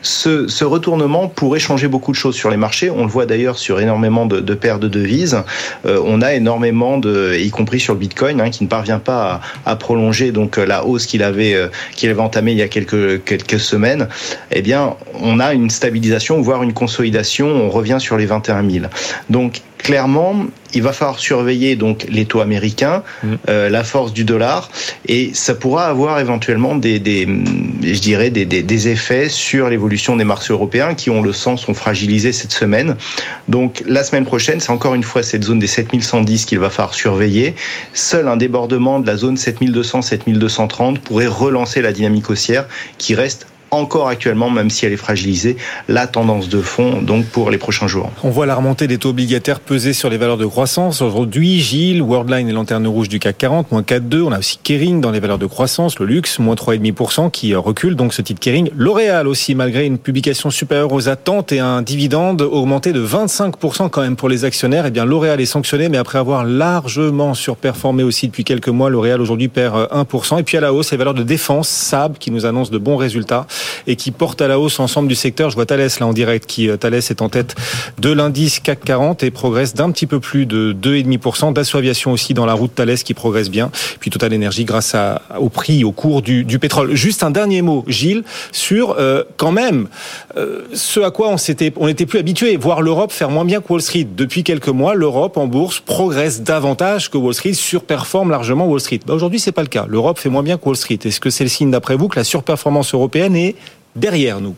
Ce, ce retournement pourrait changer beaucoup de choses sur les marchés. On le voit d'ailleurs sur énormément de, de paires de devises euh, on a énormément de, y compris sur le Bitcoin, hein, qui ne parvient pas à, prolonger donc la hausse qu'il avait euh, qu'il avait entamée il y a quelques quelques semaines. Eh bien, on a une stabilisation, voire une consolidation. On revient sur les 21 000. Donc clairement, il va falloir surveiller donc les taux américains, mmh. euh, la force du dollar, et ça pourra avoir éventuellement des, des je dirais, des, des, des effets sur l'évolution des marchés européens qui, on le sent, sont fragilisés cette semaine. Donc la semaine prochaine, c'est encore une fois cette zone des 7110 qu'il va falloir surveiller. Seul un débordement de la zone 7200-7230 pourrait relancer la dynamique haussière qui reste encore actuellement, même si elle est fragilisée, la tendance de fond donc pour les prochains jours. On voit la remontée des taux obligataires peser sur les valeurs de croissance. Aujourd'hui, Gilles, Worldline et Lanterne Rouge du CAC 40, moins 4,2. On a aussi Kering dans les valeurs de croissance, le luxe, moins 3,5% qui recule. Donc ce titre Kering. L'Oréal aussi, malgré une publication supérieure aux attentes et un dividende augmenté de 25% quand même pour les actionnaires, eh bien L'Oréal est sanctionné, mais après avoir largement surperformé aussi depuis quelques mois, L'Oréal aujourd'hui perd 1%. Et puis à la hausse, les valeurs de défense, SAB, qui nous annonce de bons résultats et qui porte à la hausse l'ensemble du secteur. Je vois Thales là en direct qui Thales est en tête de l'indice CAC 40 et progresse d'un petit peu plus de 2,5%. Dassault Aviation aussi dans la route Thales qui progresse bien. Puis Total Energy grâce à, au prix, au cours du, du pétrole. Juste un dernier mot, Gilles, sur euh, quand même euh, ce à quoi on s'était, on n'était plus habitué, voir l'Europe faire moins bien que Wall Street. Depuis quelques mois, l'Europe en bourse progresse davantage que Wall Street, surperforme largement Wall Street. Bah, Aujourd'hui, c'est pas le cas. L'Europe fait moins bien que Wall Street. Est-ce que c'est le signe d'après vous que la surperformance européenne est derrière nous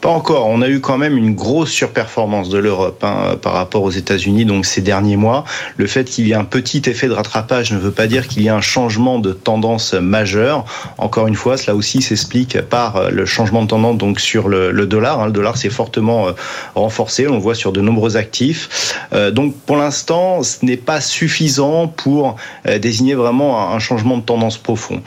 pas encore. On a eu quand même une grosse surperformance de l'Europe hein, par rapport aux États-Unis donc ces derniers mois. Le fait qu'il y ait un petit effet de rattrapage ne veut pas dire qu'il y a un changement de tendance majeur. Encore une fois, cela aussi s'explique par le changement de tendance donc sur le, dollar. Hein. Le dollar s'est fortement euh, renforcé. On le voit sur de nombreux actifs. Euh, donc pour l'instant, ce n'est pas suffisant pour euh, désigner vraiment un changement de tendance profond.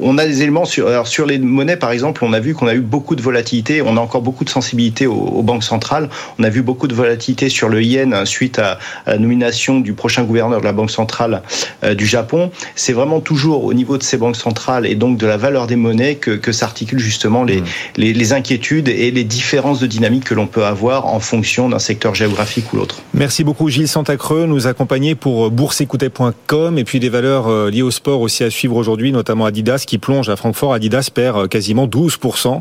On a des éléments sur, alors sur les monnaies, par exemple, on a vu qu'on a eu beaucoup de volatilité. On a encore beaucoup de sensibilité aux, aux, banques centrales. On a vu beaucoup de volatilité sur le yen suite à, à la nomination du prochain gouverneur de la banque centrale euh, du Japon. C'est vraiment toujours au niveau de ces banques centrales et donc de la valeur des monnaies que, que s'articulent justement les, mmh. les, les, inquiétudes et les différences de dynamique que l'on peut avoir en fonction d'un secteur géographique ou l'autre. Merci beaucoup Gilles Santacreux, nous accompagner pour bourseécoutet.com et puis des valeurs euh, liées au sport aussi à suivre aujourd'hui, notamment Adidas qui plonge à Francfort. Adidas perd euh, quasiment 12%,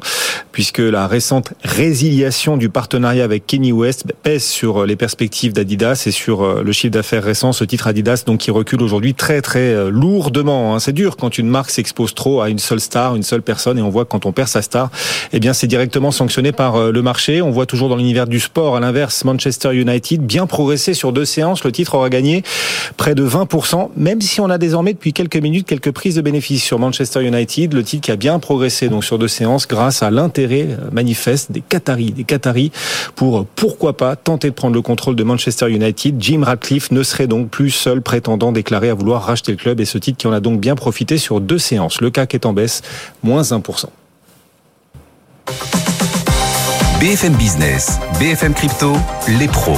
puisque la récente résiliation du partenariat avec Kenny West pèse sur euh, les perspectives d'Adidas et sur euh, le chiffre d'affaires récent. Ce titre Adidas, donc, qui recule aujourd'hui très, très lourdement. Hein. C'est dur quand une marque s'expose trop à une seule star, une seule personne, et on voit que quand on perd sa star, eh bien, c'est directement sanctionné par le marché. On voit toujours dans l'univers du sport, à l'inverse, Manchester United, bien progressé sur deux séances. Le titre aura gagné près de 20%, même si on a désormais depuis quelques minutes quelques prises de bénéfices sur Manchester United, le titre qui a bien progressé donc sur deux séances grâce à l'intérêt manifeste des Qataris, des Qataris pour pourquoi pas tenter de prendre le contrôle de Manchester United. Jim Ratcliffe ne serait donc plus seul prétendant déclaré à vouloir racheter le club et ce titre qui en a donc bien profité sur deux séances. Le CAC est en baisse, moins 1%. BFM Business, BFM Crypto, les pros.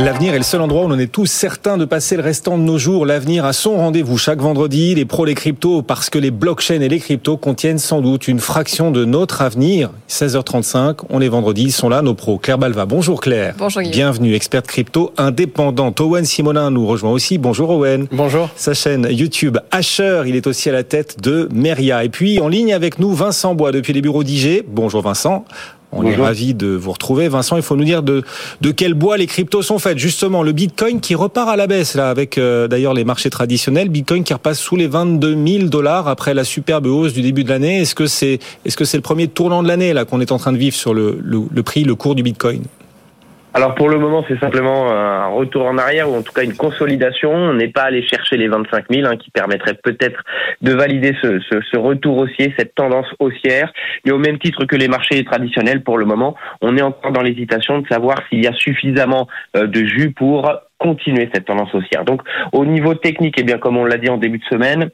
L'avenir est le seul endroit où on est tous certains de passer le restant de nos jours. L'avenir a son rendez-vous chaque vendredi. Les pros, les cryptos, parce que les blockchains et les cryptos contiennent sans doute une fraction de notre avenir. 16h35, on est vendredi, ils sont là, nos pros. Claire Balva, bonjour Claire. Bonjour Guillaume. Bienvenue, experte crypto indépendante. Owen Simonin nous rejoint aussi. Bonjour Owen. Bonjour. Sa chaîne YouTube Asher, il est aussi à la tête de Meria. Et puis en ligne avec nous, Vincent Bois depuis les bureaux d'IG. Bonjour Vincent. On Bonjour. est ravi de vous retrouver. Vincent, il faut nous dire de, de quel bois les cryptos sont faites. Justement, le Bitcoin qui repart à la baisse, là, avec euh, d'ailleurs les marchés traditionnels. Bitcoin qui repasse sous les 22 000 dollars après la superbe hausse du début de l'année. Est-ce que c'est est-ce que c'est le premier tournant de l'année là qu'on est en train de vivre sur le, le, le prix, le cours du Bitcoin? Alors pour le moment, c'est simplement un retour en arrière ou en tout cas une consolidation. On n'est pas allé chercher les 25 000 hein, qui permettraient peut-être de valider ce, retour haussier, cette tendance haussière. Mais au même titre que les marchés traditionnels, pour le moment, on est encore dans l'hésitation de savoir s'il y a suffisamment euh, de jus pour continuer cette tendance haussière. Donc au niveau technique, eh bien comme on l'a dit en début de semaine,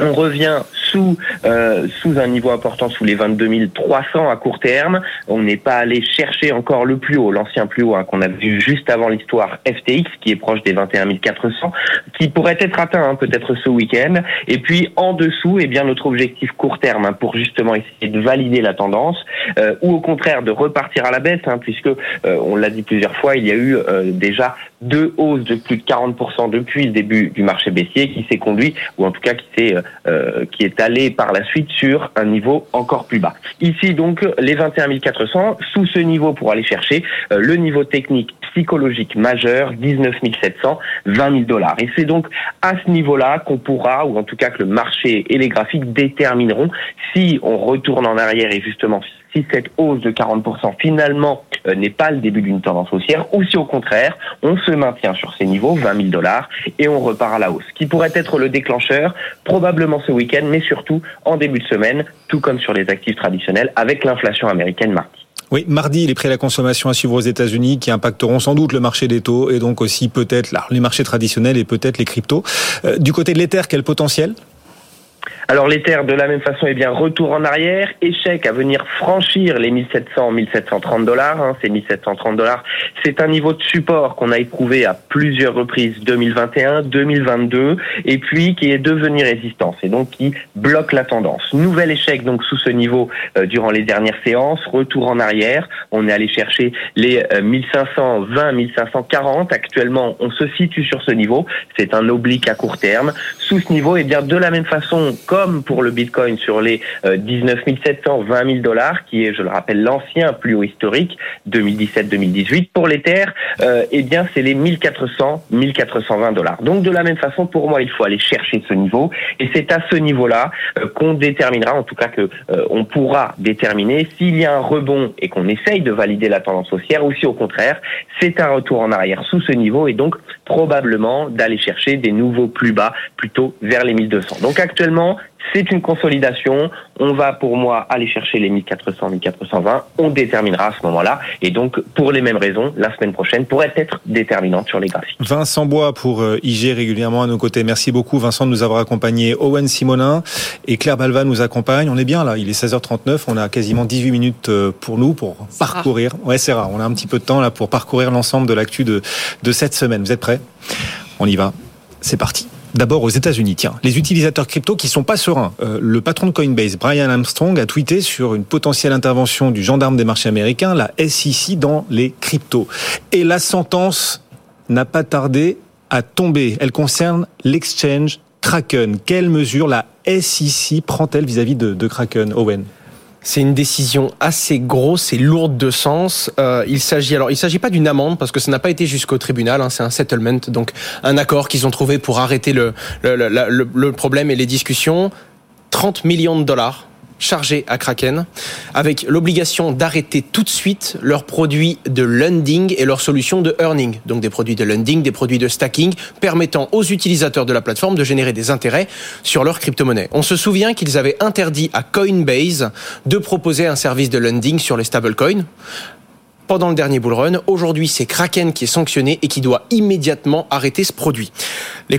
on revient sous euh, sous un niveau important, sous les 22 300 à court terme. On n'est pas allé chercher encore le plus haut, l'ancien plus haut hein, qu'on a vu juste avant l'histoire FTX, qui est proche des 21 400, qui pourrait être atteint hein, peut-être ce week-end. Et puis en dessous, eh bien notre objectif court terme hein, pour justement essayer de valider la tendance, euh, ou au contraire de repartir à la baisse, puisque euh, on l'a dit plusieurs fois, il y a eu déjà deux hausses de plus de 40% depuis le début du marché baissier, qui s'est conduit, ou en tout cas qui s'est euh, qui est allé par la suite sur un niveau encore plus bas. Ici donc les 21 400 sous ce niveau pour aller chercher euh, le niveau technique psychologique majeur 19 700 20 000 dollars et c'est donc à ce niveau-là qu'on pourra ou en tout cas que le marché et les graphiques détermineront si on retourne en arrière et justement si cette hausse de 40% finalement euh, n'est pas le début d'une tendance haussière, ou si au contraire, on se maintient sur ces niveaux, 20 000 dollars, et on repart à la hausse. Qui pourrait être le déclencheur, probablement ce week-end, mais surtout en début de semaine, tout comme sur les actifs traditionnels, avec l'inflation américaine mardi. Oui, mardi, les prix à la consommation à suivre aux États-Unis qui impacteront sans doute le marché des taux et donc aussi peut-être les marchés traditionnels et peut-être les cryptos. Euh, du côté de l'Ether, quel potentiel? Alors l'Ether, de la même façon, est bien retour en arrière, échec à venir franchir les 1700, 1730 dollars. Hein, ces 1730 dollars, c'est un niveau de support qu'on a éprouvé à plusieurs reprises 2021, 2022, et puis qui est devenu résistance et donc qui bloque la tendance. Nouvel échec donc sous ce niveau euh, durant les dernières séances, retour en arrière. On est allé chercher les 1520, 1540. Actuellement, on se situe sur ce niveau. C'est un oblique à court terme. Sous ce niveau, et eh bien de la même façon, pour le Bitcoin sur les 19 700, 20 000 dollars, qui est, je le rappelle, l'ancien plus haut historique 2017-2018. Pour l'Ether, euh, eh bien c'est les 1400, 1420 dollars. Donc de la même façon, pour moi, il faut aller chercher ce niveau, et c'est à ce niveau-là euh, qu'on déterminera, en tout cas que euh, on pourra déterminer s'il y a un rebond et qu'on essaye de valider la tendance haussière, ou si au contraire c'est un retour en arrière sous ce niveau, et donc probablement d'aller chercher des nouveaux plus bas, plutôt vers les 1200. Donc actuellement, c'est une consolidation. On va, pour moi, aller chercher les 1400, 1420. On déterminera à ce moment-là. Et donc, pour les mêmes raisons, la semaine prochaine pourrait être déterminante sur les graphiques. Vincent Bois pour euh, IG régulièrement à nos côtés. Merci beaucoup, Vincent, de nous avoir accompagnés. Owen Simonin et Claire Balva nous accompagnent. On est bien là. Il est 16h39. On a quasiment 18 minutes euh, pour nous pour parcourir. Ouais, c'est rare. On a un petit peu de temps là pour parcourir l'ensemble de l'actu de, de cette semaine. Vous êtes prêts? On y va. C'est parti. D'abord aux États-Unis, tiens, les utilisateurs crypto qui sont pas sereins. Euh, le patron de Coinbase, Brian Armstrong, a tweeté sur une potentielle intervention du gendarme des marchés américains, la SEC, dans les cryptos. Et la sentence n'a pas tardé à tomber. Elle concerne l'exchange Kraken. Quelle mesure la SEC prend-elle vis-à-vis de, de Kraken, Owen? C'est une décision assez grosse et lourde de sens. Euh, il s'agit alors, il s'agit pas d'une amende parce que ça n'a pas été jusqu'au tribunal. Hein, c'est un settlement, donc un accord qu'ils ont trouvé pour arrêter le, le, le, le problème et les discussions. 30 millions de dollars chargés à Kraken, avec l'obligation d'arrêter tout de suite leurs produits de lending et leurs solutions de earning, donc des produits de lending, des produits de stacking, permettant aux utilisateurs de la plateforme de générer des intérêts sur leurs crypto-monnaies. On se souvient qu'ils avaient interdit à Coinbase de proposer un service de lending sur les stablecoins pendant le dernier bull run. Aujourd'hui, c'est Kraken qui est sanctionné et qui doit immédiatement arrêter ce produit. Les,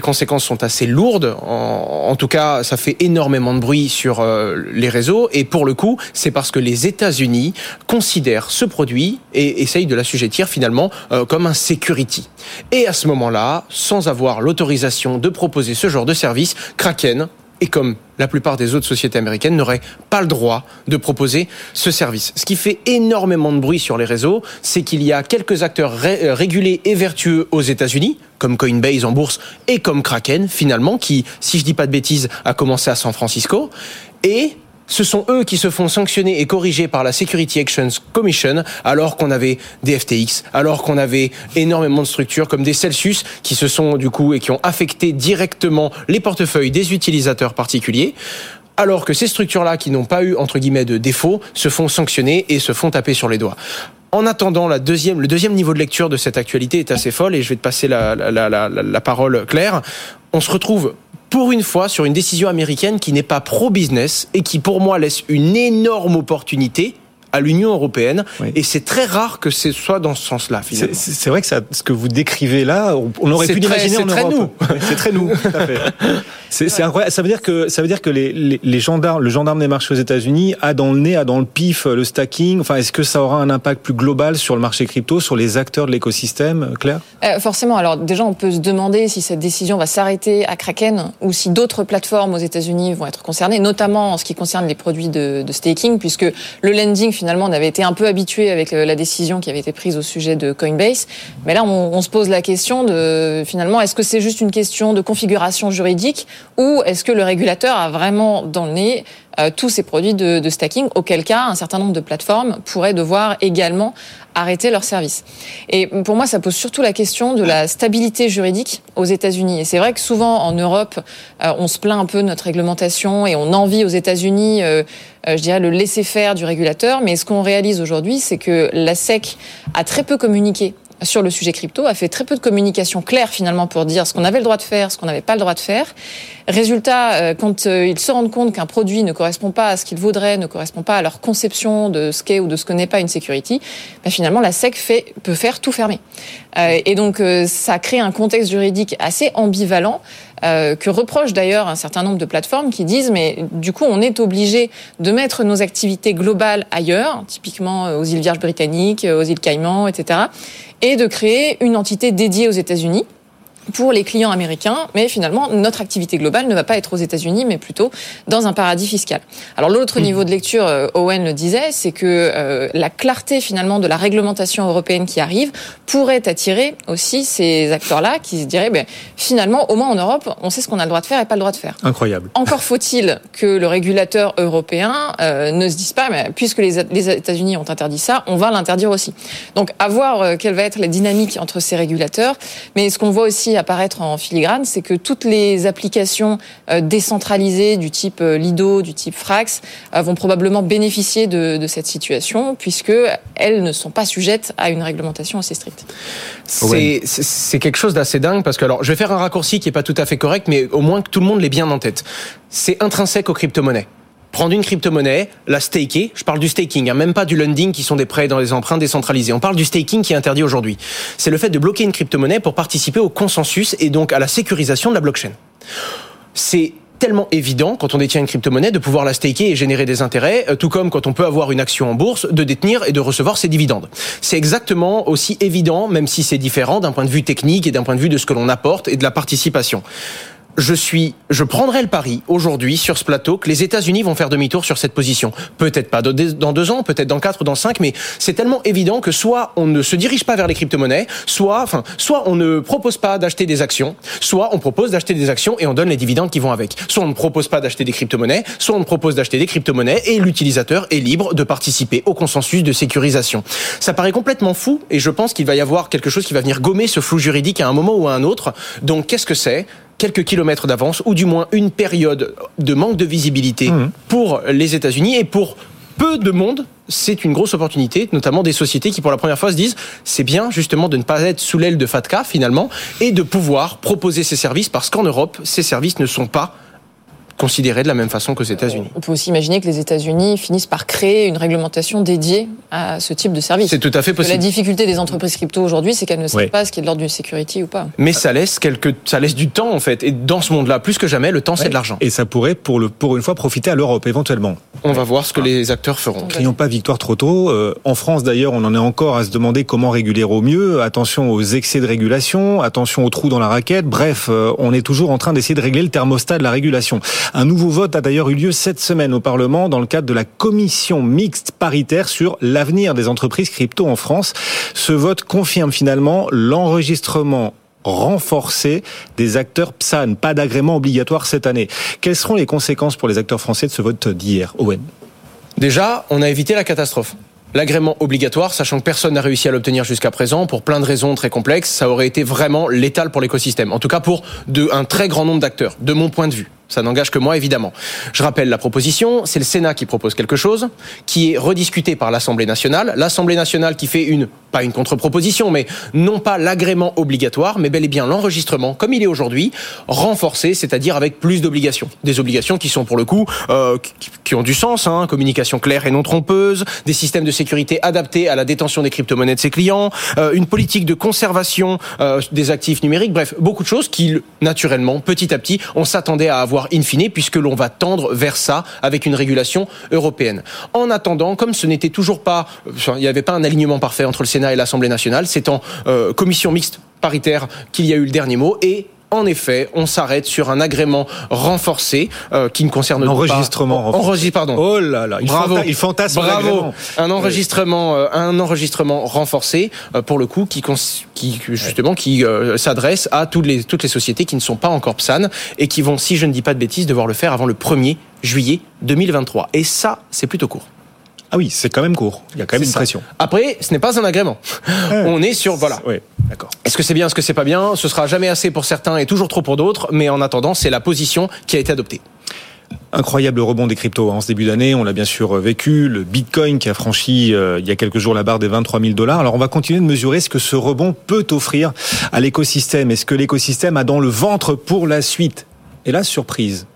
conséquences sont assez lourdes. En, en, tout cas, ça fait énormément de bruit sur euh, les réseaux. Et pour le coup, c'est parce que les États-Unis considèrent ce produit et essayent de l'assujettir finalement euh, comme un security. Et à ce moment-là, sans avoir l'autorisation de proposer ce genre de service, Kraken et comme la plupart des autres sociétés américaines n'auraient pas le droit de proposer ce service. Ce qui fait énormément de bruit sur les réseaux, c'est qu'il y a quelques acteurs ré régulés et vertueux aux États-Unis, comme Coinbase en bourse et comme Kraken finalement, qui, si je dis pas de bêtises, a commencé à San Francisco, et ce sont eux qui se font sanctionner et corriger par la Security Actions Commission, alors qu'on avait des FTX, alors qu'on avait énormément de structures comme des Celsius qui se sont du coup et qui ont affecté directement les portefeuilles des utilisateurs particuliers alors que ces structures-là, qui n'ont pas eu, entre guillemets, de défaut, se font sanctionner et se font taper sur les doigts. En attendant, la deuxième, le deuxième niveau de lecture de cette actualité est assez folle, et je vais te passer la, la, la, la parole, Claire. On se retrouve pour une fois sur une décision américaine qui n'est pas pro-business et qui pour moi laisse une énorme opportunité à l'Union européenne. Oui. Et c'est très rare que ce soit dans ce sens-là, finalement. C'est vrai que ça, ce que vous décrivez là, on aurait pu l'imaginer en très Europe. C'est très nous. tout à fait. C'est incroyable. Ça veut dire que ça veut dire que les, les, les gendarmes, le gendarme des marchés aux États-Unis a dans le nez, a dans le pif le stacking. Enfin, est-ce que ça aura un impact plus global sur le marché crypto, sur les acteurs de l'écosystème, Claire? Euh, Forcément. Alors déjà, on peut se demander si cette décision va s'arrêter à Kraken ou si d'autres plateformes aux États-Unis vont être concernées, notamment en ce qui concerne les produits de, de staking, puisque le lending finalement on avait été un peu habitué avec la décision qui avait été prise au sujet de Coinbase, mais là on, se pose la question de finalement est-ce que c'est juste une question de configuration juridique ou est-ce que le régulateur a vraiment dans le nez euh, tous ces produits de, stacking, auquel cas un certain nombre de plateformes pourraient devoir également arrêter leurs services. Et pour moi, ça pose surtout la question de la stabilité juridique aux États-Unis. Et c'est vrai que souvent en Europe, euh, on se plaint un peu de notre réglementation et on envie aux États-Unis, euh, je dirais, le laisser-faire du régulateur. Mais ce qu'on réalise aujourd'hui, c'est que la SEC a très peu communiqué sur le sujet crypto, a fait très peu de communication claire finalement pour dire ce qu'on avait le droit de faire, ce qu'on n'avait pas le droit de faire. Résultat, euh, quand euh, ils se rendent compte qu'un produit ne correspond pas à ce qu'ils voudraient, ne correspond pas à leur conception de ce qu'est ou de ce que n'est pas une security, ben finalement la SEC fait, peut faire tout fermer. Euh, et donc ça crée un contexte juridique assez ambivalent euh, que reprochent d'ailleurs un certain nombre de plateformes qui disent mais du coup on est obligé de mettre nos activités globales ailleurs, typiquement aux îles Vierges britanniques, aux îles Caïmans, etc., et de créer une entité dédiée aux États-Unis pour les clients américains, mais finalement, notre activité globale ne va pas être aux États-Unis, mais plutôt dans un paradis fiscal. Alors l'autre mmh. niveau de lecture, euh, Owen le disait, c'est que euh, la clarté finalement de la réglementation européenne qui arrive pourrait attirer aussi ces acteurs-là qui se diraient, ben, finalement, au moins en Europe, on sait ce qu'on a le droit de faire et pas le droit de faire. Incroyable. Encore faut-il que le régulateur européen euh, ne se dise pas, mais puisque les, les États-Unis ont interdit ça, on va l'interdire aussi. Donc à voir quelle va être la dynamique entre ces régulateurs, mais ce qu'on voit aussi apparaître en filigrane, c'est que toutes les applications euh, décentralisées du type euh, Lido, du type Frax, euh, vont probablement bénéficier de, de cette situation, puisque elles ne sont pas sujettes à une réglementation assez stricte. C'est quelque chose d'assez dingue, parce que alors, je vais faire un raccourci qui est pas tout à fait correct, mais au moins que tout le monde l'ait bien en tête. C'est intrinsèque aux crypto-monnaies prendre une crypto-monnaie, la staker, je parle du staking, hein, même pas du lending qui sont des prêts dans les emprunts décentralisés. On parle du staking qui est interdit aujourd'hui. C'est le fait de bloquer une crypto-monnaie pour participer au consensus et donc à la sécurisation de la blockchain. C'est tellement évident quand on détient une crypto-monnaie de pouvoir la staker et générer des intérêts, euh, tout comme quand on peut avoir une action en bourse, de détenir et de recevoir ses dividendes. C'est exactement aussi évident, même si c'est différent d'un point de vue technique et d'un point de vue de ce que l'on apporte et de la participation je suis, je prendrai le pari aujourd'hui sur ce plateau que les États-Unis vont faire demi-tour sur cette position. Peut-être pas dans deux ans, peut-être dans quatre ou dans cinq, mais c'est tellement évident que soit on ne se dirige pas vers les crypto-monnaies, soit, enfin, soit on ne propose pas d'acheter des actions, soit on propose d'acheter des actions et on donne les dividendes qui vont avec. Soit on ne propose pas d'acheter des crypto-monnaies, soit on ne propose d'acheter des crypto-monnaies et l'utilisateur est libre de participer au consensus de sécurisation. Ça paraît complètement fou et je pense qu'il va y avoir quelque chose qui va venir gommer ce flou juridique à un moment ou à un autre. Donc qu'est-ce que c'est? Quelques kilomètres d'avance, ou du moins une période de manque de visibilité mmh. pour les États-Unis et pour peu de monde, c'est une grosse opportunité, notamment des sociétés qui pour la première fois se disent c'est bien justement de ne pas être sous l'aile de FATCA finalement et de pouvoir proposer ces services parce qu'en Europe, ces services ne sont pas considéré de la même façon que les États-Unis. On peut aussi imaginer que les États-Unis finissent par créer une réglementation dédiée à ce type de service. C'est tout à fait possible. la difficulté des entreprises crypto aujourd'hui, c'est qu'elles ne savent pas ce qui est de l'ordre du security ou pas. Mais ça laisse quelques, ça laisse du temps en fait. Et dans ce monde-là, plus que jamais, le temps c'est de l'argent. Et ça pourrait pour le, pour une fois profiter à l'Europe éventuellement. On va voir ce que les acteurs feront. Crions pas victoire trop tôt. Euh, en France d'ailleurs, on en est encore à se demander comment réguler au mieux. Attention aux excès de régulation, attention aux trous dans la raquette. Bref, euh, on est toujours en train d'essayer de régler le thermostat de la régulation. Un nouveau vote a d'ailleurs eu lieu cette semaine au Parlement dans le cadre de la commission mixte paritaire sur l'avenir des entreprises crypto en France. Ce vote confirme finalement l'enregistrement renforcé des acteurs PSAN, pas d'agrément obligatoire cette année. Quelles seront les conséquences pour les acteurs français de ce vote d'hier, Owen? Déjà, on a évité la catastrophe l'agrément obligatoire, sachant que personne n'a réussi à l'obtenir jusqu'à présent pour plein de raisons très complexes, ça aurait été vraiment létal pour l'écosystème. En tout cas pour un très grand nombre d'acteurs, de mon point de vue. Ça n'engage que moi, évidemment. Je rappelle la proposition, c'est le Sénat qui propose quelque chose, qui est rediscuté par l'Assemblée nationale. L'Assemblée nationale qui fait une, pas une contre-proposition, mais non pas l'agrément obligatoire, mais bel et bien l'enregistrement, comme il est aujourd'hui, renforcé, c'est-à-dire avec plus d'obligations. Des obligations qui sont pour le coup, euh, qui, ont du sens, hein, communication claire et non trompeuse, des systèmes de sécurité adaptés à la détention des crypto-monnaies de ses clients, euh, une politique de conservation euh, des actifs numériques, bref, beaucoup de choses qui, naturellement, petit à petit, on s'attendait à avoir in fine, puisque l'on va tendre vers ça avec une régulation européenne. En attendant, comme ce n'était toujours pas, il n'y avait pas un alignement parfait entre le Sénat et l'Assemblée nationale, c'est en euh, commission mixte paritaire qu'il y a eu le dernier mot et en effet, on s'arrête sur un agrément renforcé euh, qui ne concerne pas... enregistrement renforcé. pardon. Oh là là, il, Bravo. il fantasme Bravo. Un enregistrement, euh, un enregistrement renforcé euh, pour le coup qui, qui justement qui s'adresse à toutes les toutes les sociétés qui ne sont pas encore PSAN et qui vont, si je ne dis pas de bêtises, devoir le faire avant le 1er juillet 2023. Et ça, c'est plutôt court. Ah oui, c'est quand même court. Il y a quand même une pression. Après, ce n'est pas un agrément. On est sur voilà. Oui, d'accord. Est-ce que c'est bien, est-ce que c'est pas bien? Ce sera jamais assez pour certains et toujours trop pour d'autres. Mais en attendant, c'est la position qui a été adoptée. Incroyable rebond des cryptos en ce début d'année, on l'a bien sûr vécu, le Bitcoin qui a franchi euh, il y a quelques jours la barre des 23 000 dollars. Alors on va continuer de mesurer ce que ce rebond peut offrir à l'écosystème. Est-ce que l'écosystème a dans le ventre pour la suite? Et là, surprise,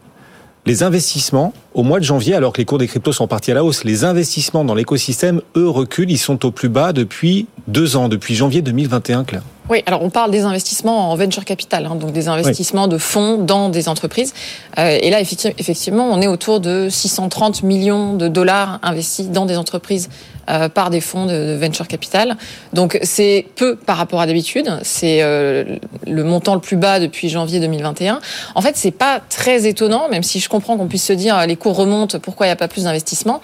les investissements, au mois de janvier, alors que les cours des cryptos sont partis à la hausse, les investissements dans l'écosystème, eux, reculent. Ils sont au plus bas depuis deux ans, depuis janvier 2021, Claire. Oui, alors on parle des investissements en venture capital, hein, donc des investissements de fonds dans des entreprises. Euh, et là, effectivement, on est autour de 630 millions de dollars investis dans des entreprises euh, par des fonds de, venture capital. Donc c'est peu par rapport à d'habitude. C'est euh, le montant le plus bas depuis janvier 2021. En fait, c'est pas très étonnant, même si je comprends qu'on puisse se dire les cours remontent, pourquoi il n'y a pas plus d'investissement.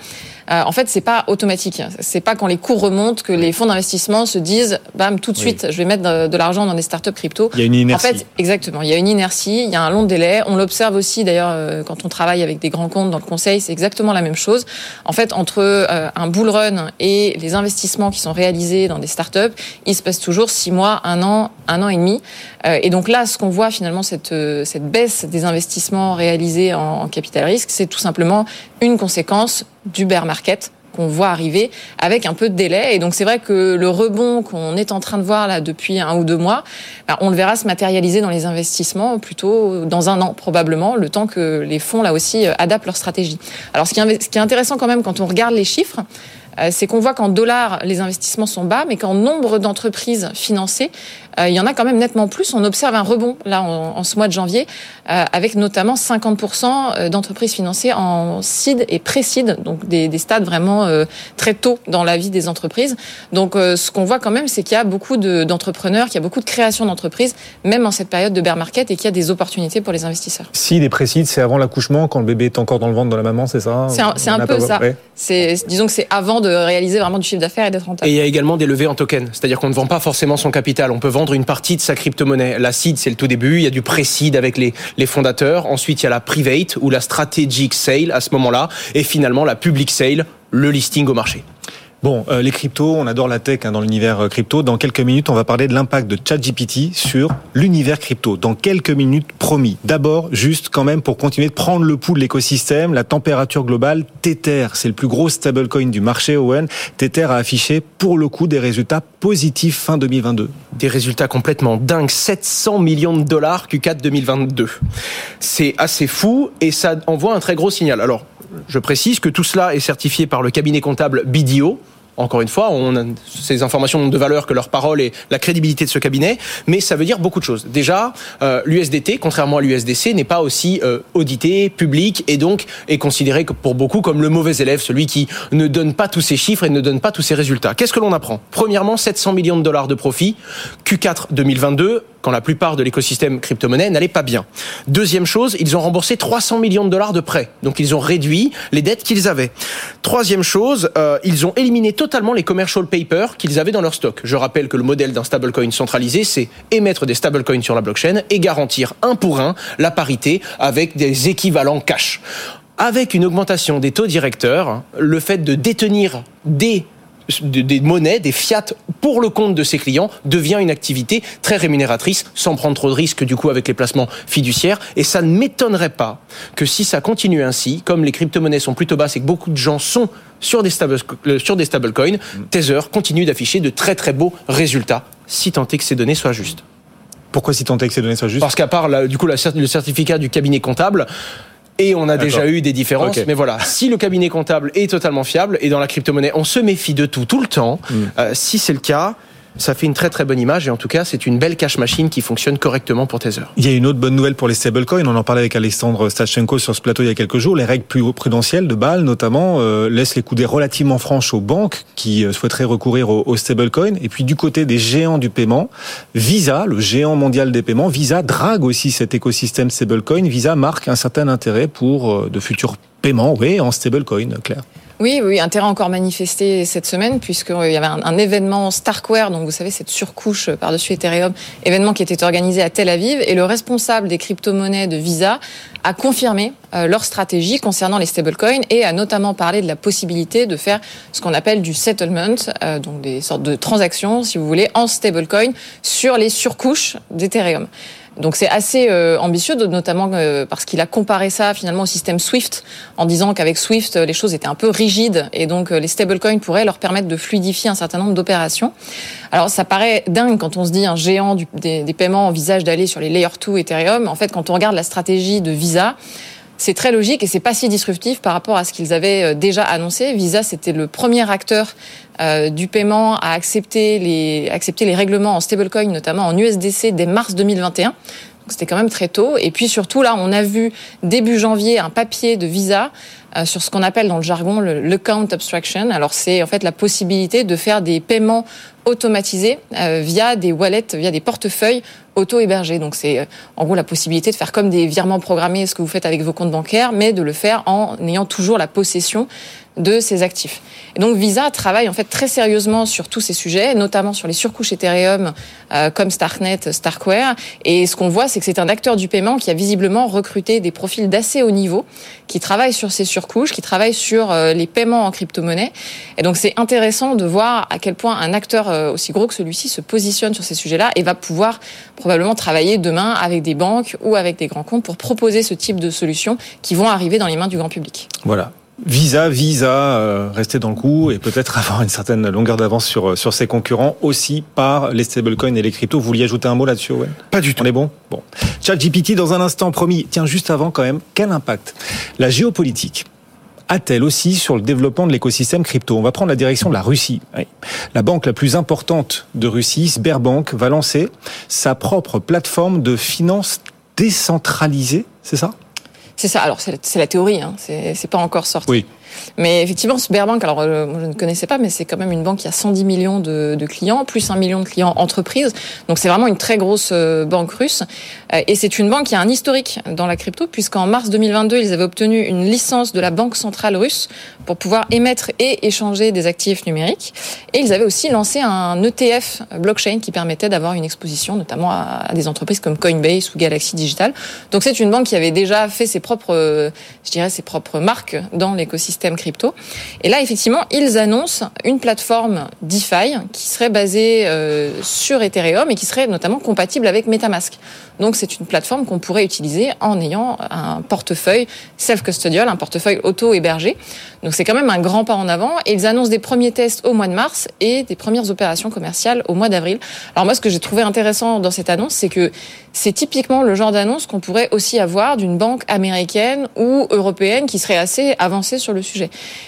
Euh, en fait, c'est pas automatique. C'est pas quand les cours remontent que les fonds d'investissement se disent, bam, tout de suite, je vais mettre de, l'argent dans des startups crypto. Il y a une inertie. En fait, exactement. Il y a une inertie, il y a un long délai. On l'observe aussi, d'ailleurs, euh, quand on travaille avec des grands comptes dans le conseil, c'est exactement la même chose. En fait, entre euh, un bull run et les investissements qui sont réalisés dans des startups, il se passe toujours six mois, un an, un an et demi. et donc là, ce qu'on voit finalement, cette, cette baisse des investissements réalisés en, en capital risque, c'est tout simplement une conséquence du bear market qu'on voit arriver avec un peu de délai. Et donc c'est vrai que le rebond qu'on est en train de voir là depuis un ou deux mois, bah, on le verra se matérialiser dans les investissements plutôt dans un an probablement, le temps que les fonds là aussi euh, adaptent leur stratégie. Alors ce qui est intéressant quand même quand on regarde les chiffres, euh, c'est qu'on voit qu'en dollars, les investissements sont bas, mais qu'en nombre d'entreprises financées, il y en a quand même nettement plus. On observe un rebond là en, ce mois de janvier, euh, avec notamment 50% d'entreprises financées en seed et pré-seed, donc des, des, stades vraiment très tôt dans la vie des entreprises. Donc ce qu'on voit quand même, c'est qu'il y a beaucoup d'entrepreneurs, qu'il y a beaucoup de création d'entreprises, même en cette période de bear market, et qu'il y a des opportunités pour les investisseurs. Seed et pré-seed, c'est avant l'accouchement, quand le bébé est encore dans le ventre de la maman, c'est ça C'est un, peu ça. C'est disons que c'est avant de réaliser vraiment du chiffre d'affaires et d'être rentable. Et il y a également des levées en token, c'est-à-dire qu'on ne vend pas forcément son capital, on peut vendre une partie de sa crypto-monnaie. La seed, c'est le tout début, il y a du pré-seed avec les, les fondateurs, ensuite il y a la private ou la strategic sale à ce moment-là, et finalement la public sale, le listing au marché. Bon, euh, les cryptos, on adore la tech hein, dans l'univers euh, crypto. Dans quelques minutes, on va parler de l'impact de ChatGPT sur l'univers crypto. Dans quelques minutes, promis. D'abord, juste quand même pour continuer de prendre le pouls de l'écosystème, la température globale, Tether, c'est le plus gros stablecoin du marché, Owen. Tether a affiché pour le coup des résultats positifs fin 2022. Des résultats complètement dingues, 700 millions de dollars Q4 2022. C'est assez fou et ça envoie un très gros signal. Alors, je précise que tout cela est certifié par le cabinet comptable BDO, encore une fois, on a ces informations de valeur que leur parole et la crédibilité de ce cabinet, mais ça veut dire beaucoup de choses. Déjà, euh, l'USDT, contrairement à l'USDC, n'est pas aussi euh, audité, public, et donc est considéré pour beaucoup comme le mauvais élève, celui qui ne donne pas tous ses chiffres et ne donne pas tous ses résultats. Qu'est-ce que l'on apprend? Premièrement, 700 millions de dollars de profit, Q4 2022, quand la plupart de l'écosystème crypto-monnaie n'allait pas bien. Deuxième chose, ils ont remboursé 300 millions de dollars de prêts, donc ils ont réduit les dettes qu'ils avaient. Troisième chose, euh, ils ont éliminé totalement les commercial papers qu'ils avaient dans leur stock. Je rappelle que le modèle d'un stablecoin centralisé, c'est émettre des stablecoins sur la blockchain et garantir un pour un la parité avec des équivalents cash. Avec une augmentation des taux directeurs, le fait de détenir des des monnaies, des fiat pour le compte de ses clients devient une activité très rémunératrice sans prendre trop de risques du coup avec les placements fiduciaires et ça ne m'étonnerait pas que si ça continue ainsi, comme les crypto-monnaies sont plutôt basses et que beaucoup de gens sont sur des, stable, euh, sur des stablecoins, mm. Tether continue d'afficher de très très beaux résultats si tant est que ces données soient justes. Pourquoi si tant est que ces données soient justes? Parce qu'à part du coup le certificat du cabinet comptable, et on a déjà eu des différences. Mais voilà, si le cabinet comptable est totalement fiable, et dans la crypto-monnaie, on se méfie de tout, tout le temps, mm. euh, si c'est le cas, ça fait une très très bonne image et en tout cas c'est une belle cash machine qui fonctionne correctement pour Tether. Il y a une autre bonne nouvelle pour les stablecoins, on en parlait avec Alexandre Stachenko sur ce plateau il y a quelques jours, les règles plus prudentielles de Bâle notamment euh, laissent les coudées relativement franches aux banques qui euh, souhaiteraient recourir aux, stablecoins et puis du côté des géants du paiement, Visa, le géant mondial des paiements, Visa drague aussi cet écosystème stablecoin, Visa marque un certain intérêt pour euh, de futurs paiements oui, en stablecoin, Claire. Oui, oui, intérêt encore manifesté cette semaine puisqu'il y avait un, événement Starkware, donc vous savez cette surcouche par-dessus Ethereum, événement qui était organisé à Tel Aviv et le responsable des crypto-monnaies de Visa a confirmé euh, leur stratégie concernant les stablecoins et a notamment parlé de la possibilité de faire ce qu'on appelle du settlement, euh, donc des sortes de transactions, si vous voulez, en stablecoin sur les surcouches d'Ethereum. Donc c'est assez euh, ambitieux, notamment euh, parce qu'il a comparé ça finalement au système SWIFT en disant qu'avec SWIFT les choses étaient un peu rigides et donc euh, les stablecoins pourraient leur permettre de fluidifier un certain nombre d'opérations. Alors ça paraît dingue quand on se dit un géant des, des, paiements envisage d'aller sur les layer 2 Ethereum. En fait, quand on regarde la stratégie de Visa, c'est très logique et c'est pas si disruptif par rapport à ce qu'ils avaient déjà annoncé. Visa, c'était le premier acteur du paiement à accepter les, accepter les règlements en stablecoin, notamment en USDC, dès mars 2021. C'était quand même très tôt. Et puis surtout, là, on a vu début janvier un papier de Visa euh, sur ce qu'on appelle dans le jargon le, count abstraction. Alors c'est en fait la possibilité de faire des paiements automatisés euh, via des wallets, via des portefeuilles auto-hébergés. Donc c'est euh, en gros la possibilité de faire comme des virements programmés, ce que vous faites avec vos comptes bancaires, mais de le faire en ayant toujours la possession de ces actifs. Donc Visa travaille en fait très sérieusement sur tous ces sujets, notamment sur les surcouches Ethereum euh, comme Starknet, Starkware. Et ce qu'on voit, c'est que c'est un acteur du paiement qui a visiblement recruté des profils d'assez haut niveau, qui travaillent sur ces surcouches, qui travaillent sur euh, les paiements en crypto-monnaie. Et donc c'est intéressant de voir à quel point un acteur euh, aussi gros que celui-ci se positionne sur ces sujets-là et va pouvoir probablement travailler demain avec des banques ou avec des grands comptes pour proposer ce type de solutions qui vont arriver dans les mains du grand public. Voilà. Visa, Visa, euh, rester dans le coup et peut-être avoir une certaine longueur d'avance sur, euh, sur ses concurrents aussi par les stablecoins et les cryptos. Vous vouliez ajouter un mot là-dessus, Owen Pas du tout. On est bon? Bon. GPT dans un instant, promis. Tiens, juste avant quand même, quel impact? La géopolitique a-t-elle aussi sur le développement de l'écosystème crypto? On va prendre la direction de la Russie. La banque la plus importante de Russie, Sberbank, va lancer sa propre plateforme de finances décentralisée, c'est ça? C'est ça. Alors c'est la théorie, hein. c'est pas encore sorti. Mais effectivement, Sberbank, alors euh, moi je ne connaissais pas, mais c'est quand même une banque qui a 110 millions de, de clients, plus un million de clients entreprises. Donc c'est vraiment une très grosse euh, banque russe. Euh, et c'est une banque qui a un historique dans la crypto, puisqu'en mars 2022, ils avaient obtenu une licence de la Banque centrale russe pour pouvoir émettre et échanger des actifs numériques. Et ils avaient aussi lancé un ETF blockchain qui permettait d'avoir une exposition, notamment à, des entreprises comme Coinbase ou Galaxy Digital. Donc c'est une banque qui avait déjà fait ses propres, je dirais, ses propres marques dans l'écosystème crypto. Et là, effectivement, ils annoncent une plateforme DeFi qui serait basée euh, sur Ethereum et qui serait notamment compatible avec MetaMask. Donc, c'est une plateforme qu'on pourrait utiliser en ayant un portefeuille self-custodial, un portefeuille auto-hébergé. Donc, c'est quand même un grand pas en avant. Et ils annoncent des premiers tests au mois de mars et des premières opérations commerciales au mois d'avril. Alors, moi, ce que j'ai trouvé intéressant dans cette annonce, c'est que c'est typiquement le genre d'annonce qu'on pourrait aussi avoir d'une banque américaine ou européenne qui serait assez avancée sur le sujet.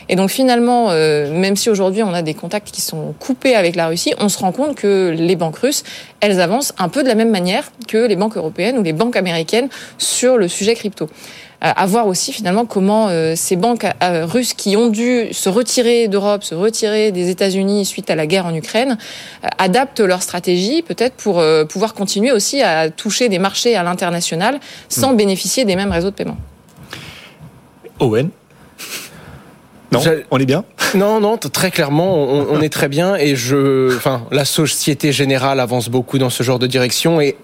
Et donc finalement, euh, même si aujourd'hui on a des contacts qui sont coupés avec la Russie, on se rend compte que les banques russes, elles avancent un peu de la même manière que les banques européennes ou les banques américaines sur le sujet crypto euh, à voir aussi finalement comment euh, ces banques russes qui ont dû se retirer d'Europe, se retirer des États-Unis suite à la guerre en Ukraine, adaptent leur stratégie peut-être pour pouvoir continuer aussi à toucher des marchés à l'international sans hmm. bénéficier des mêmes réseaux de paiement. Owen non, on est bien Non, non, très clairement, on, est très bien et je, enfin, la société générale avance beaucoup dans ce genre de direction et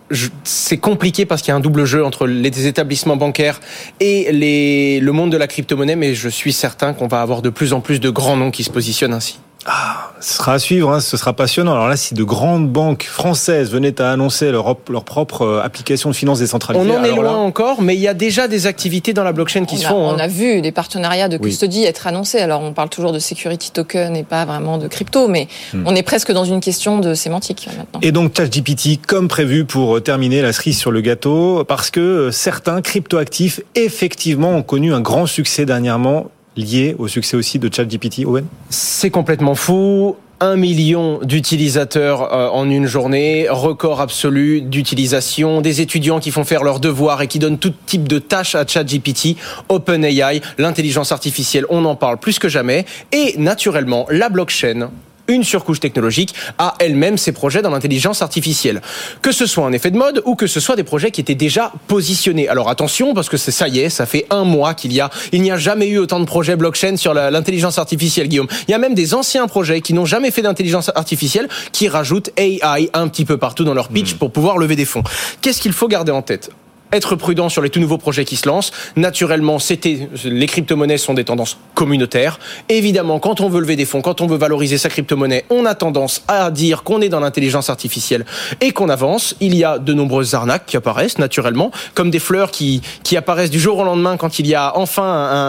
c'est compliqué parce qu'il y a un double jeu entre les établissements bancaires et les, le monde de la crypto-monnaie, mais je suis certain qu'on va avoir de plus en plus de grands noms qui se positionnent ainsi. Ah, ce sera à suivre, hein, ce sera passionnant. Alors là, si de grandes banques françaises venaient à annoncer leur, leur propre euh, application de finances décentralisée... On en est loin encore, mais il y a déjà des activités dans la blockchain qui se font. On hein. a vu des partenariats de custody être annoncés. Alors on parle toujours de security token et pas vraiment de crypto, mais hmm. on est presque dans une question de sémantique maintenant. Et donc ChatGPT, comme prévu pour euh, terminer la cerise sur le gâteau, parce que euh, certains cryptoactifs effectivement ont connu un grand succès dernièrement lié au succès aussi de ChatGPT, Owen? C'est complètement fou. Un million d'utilisateurs euh, en une journée, record absolu d'utilisation, des étudiants qui font faire leurs devoirs et qui donnent tout type de tâches à ChatGPT, OpenAI, l'intelligence artificielle, on en parle plus que jamais, et naturellement la blockchain une surcouche technologique a elle-même ses projets dans l'intelligence artificielle. Que ce soit un effet de mode ou que ce soit des projets qui étaient déjà positionnés. Alors attention, parce que c'est ça y est, ça fait un mois qu'il y a, il n'y a jamais eu autant de projets blockchain sur l'intelligence artificielle, Guillaume. Il y a même des anciens projets qui n'ont jamais fait d'intelligence artificielle qui rajoutent AI un petit peu partout dans leur pitch hmm. pour pouvoir lever des fonds. Qu'est-ce qu'il faut garder en tête? Être prudent sur les tout nouveaux projets qui se lancent. Naturellement, c'était les crypto-monnaies sont des tendances communautaires. Évidemment, quand on veut lever des fonds, quand on veut valoriser sa crypto-monnaie, on a tendance à dire qu'on est dans l'intelligence artificielle et qu'on avance. Il y a de nombreuses arnaques qui apparaissent naturellement, comme des fleurs qui qui apparaissent du jour au lendemain quand il y a enfin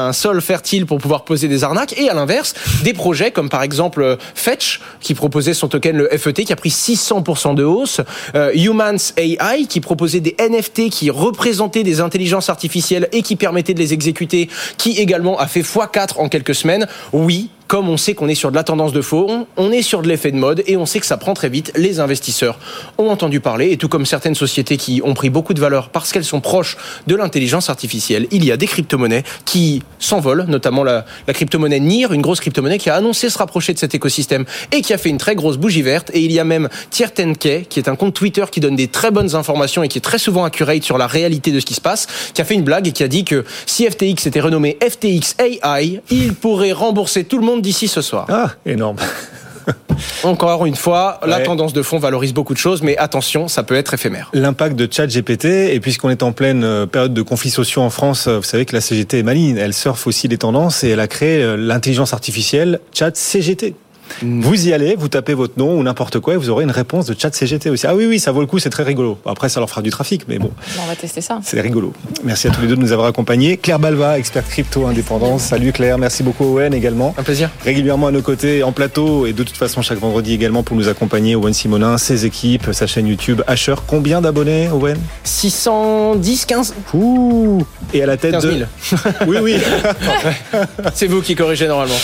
un sol fertile pour pouvoir poser des arnaques. Et à l'inverse, des projets comme par exemple Fetch qui proposait son token le FET qui a pris 600% de hausse, euh, Humans AI qui proposait des NFT qui représentait des intelligences artificielles et qui permettait de les exécuter, qui également a fait x4 en quelques semaines, oui, comme on sait qu'on est sur de la tendance de fond, on est sur de l'effet de mode et on sait que ça prend très vite. Les investisseurs ont entendu parler et tout comme certaines sociétés qui ont pris beaucoup de valeur parce qu'elles sont proches de l'intelligence artificielle, il y a des crypto-monnaies qui s'envolent, notamment la, la crypto-monnaie NIR, une grosse crypto-monnaie qui a annoncé se rapprocher de cet écosystème et qui a fait une très grosse bougie verte. Et il y a même Tiertenkei, qui est un compte Twitter qui donne des très bonnes informations et qui est très souvent accurate sur la réalité de ce qui se passe, qui a fait une blague et qui a dit que si FTX était renommé FTX AI, il pourrait rembourser tout le monde d'ici ce soir. Ah, énorme. Encore une fois, la tendance de fond valorise beaucoup de choses, mais attention, ça peut être éphémère. L'impact de ChatGPT, et puisqu'on est en pleine euh, période de conflits sociaux en France, euh, vous savez que la CGT est maligne, elle surfe aussi les tendances et elle a créé euh, l'intelligence artificielle ChatCGT. Vous y allez, vous tapez votre nom ou n'importe quoi et vous aurez une réponse de ChatCGT aussi. Ah oui, oui, ça vaut le coup, c'est très rigolo. Après, ça leur fera du trafic, mais bon, On va tester ça. c'est rigolo. Merci à tous les deux de nous avoir accompagnés. Claire Balva, experte crypto indépendance. Salut Claire, merci beaucoup Owen également. Un plaisir. Régulièrement à nos côtés en plateau et de toute façon chaque vendredi également pour nous accompagner Owen Simonin, ses équipes, sa chaîne YouTube Asher. Combien d'abonnés Owen? 610, 15, Ouh Et à la tête 15 000. de... Oui, oui. C'est vous qui corrigez normalement.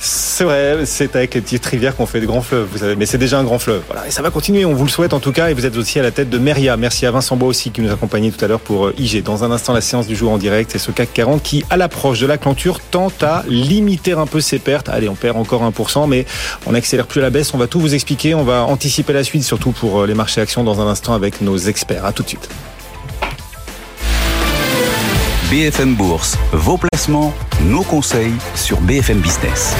C'est vrai, c'est avec les petites rivières qu'on fait de grands fleuves, vous savez, mais c'est déjà un grand fleuve. Voilà, et ça va continuer, on vous le souhaite en tout cas, et vous êtes aussi à la tête de Meria. Merci à Vincent Bois aussi qui nous accompagnait tout à l'heure pour euh, IG. Dans un instant, la séance du jour en direct, c'est ce CAC 40 qui, à l'approche de la clôture, tente à limiter un peu ses pertes. Allez, on perd encore 1%, mais on n'accélère plus à la baisse. On va tout vous expliquer, on va anticiper la suite, surtout pour euh, les marchés actions dans un instant avec nos experts. À tout de suite. BFM Bourse, vos placements, nos conseils sur BFM Business.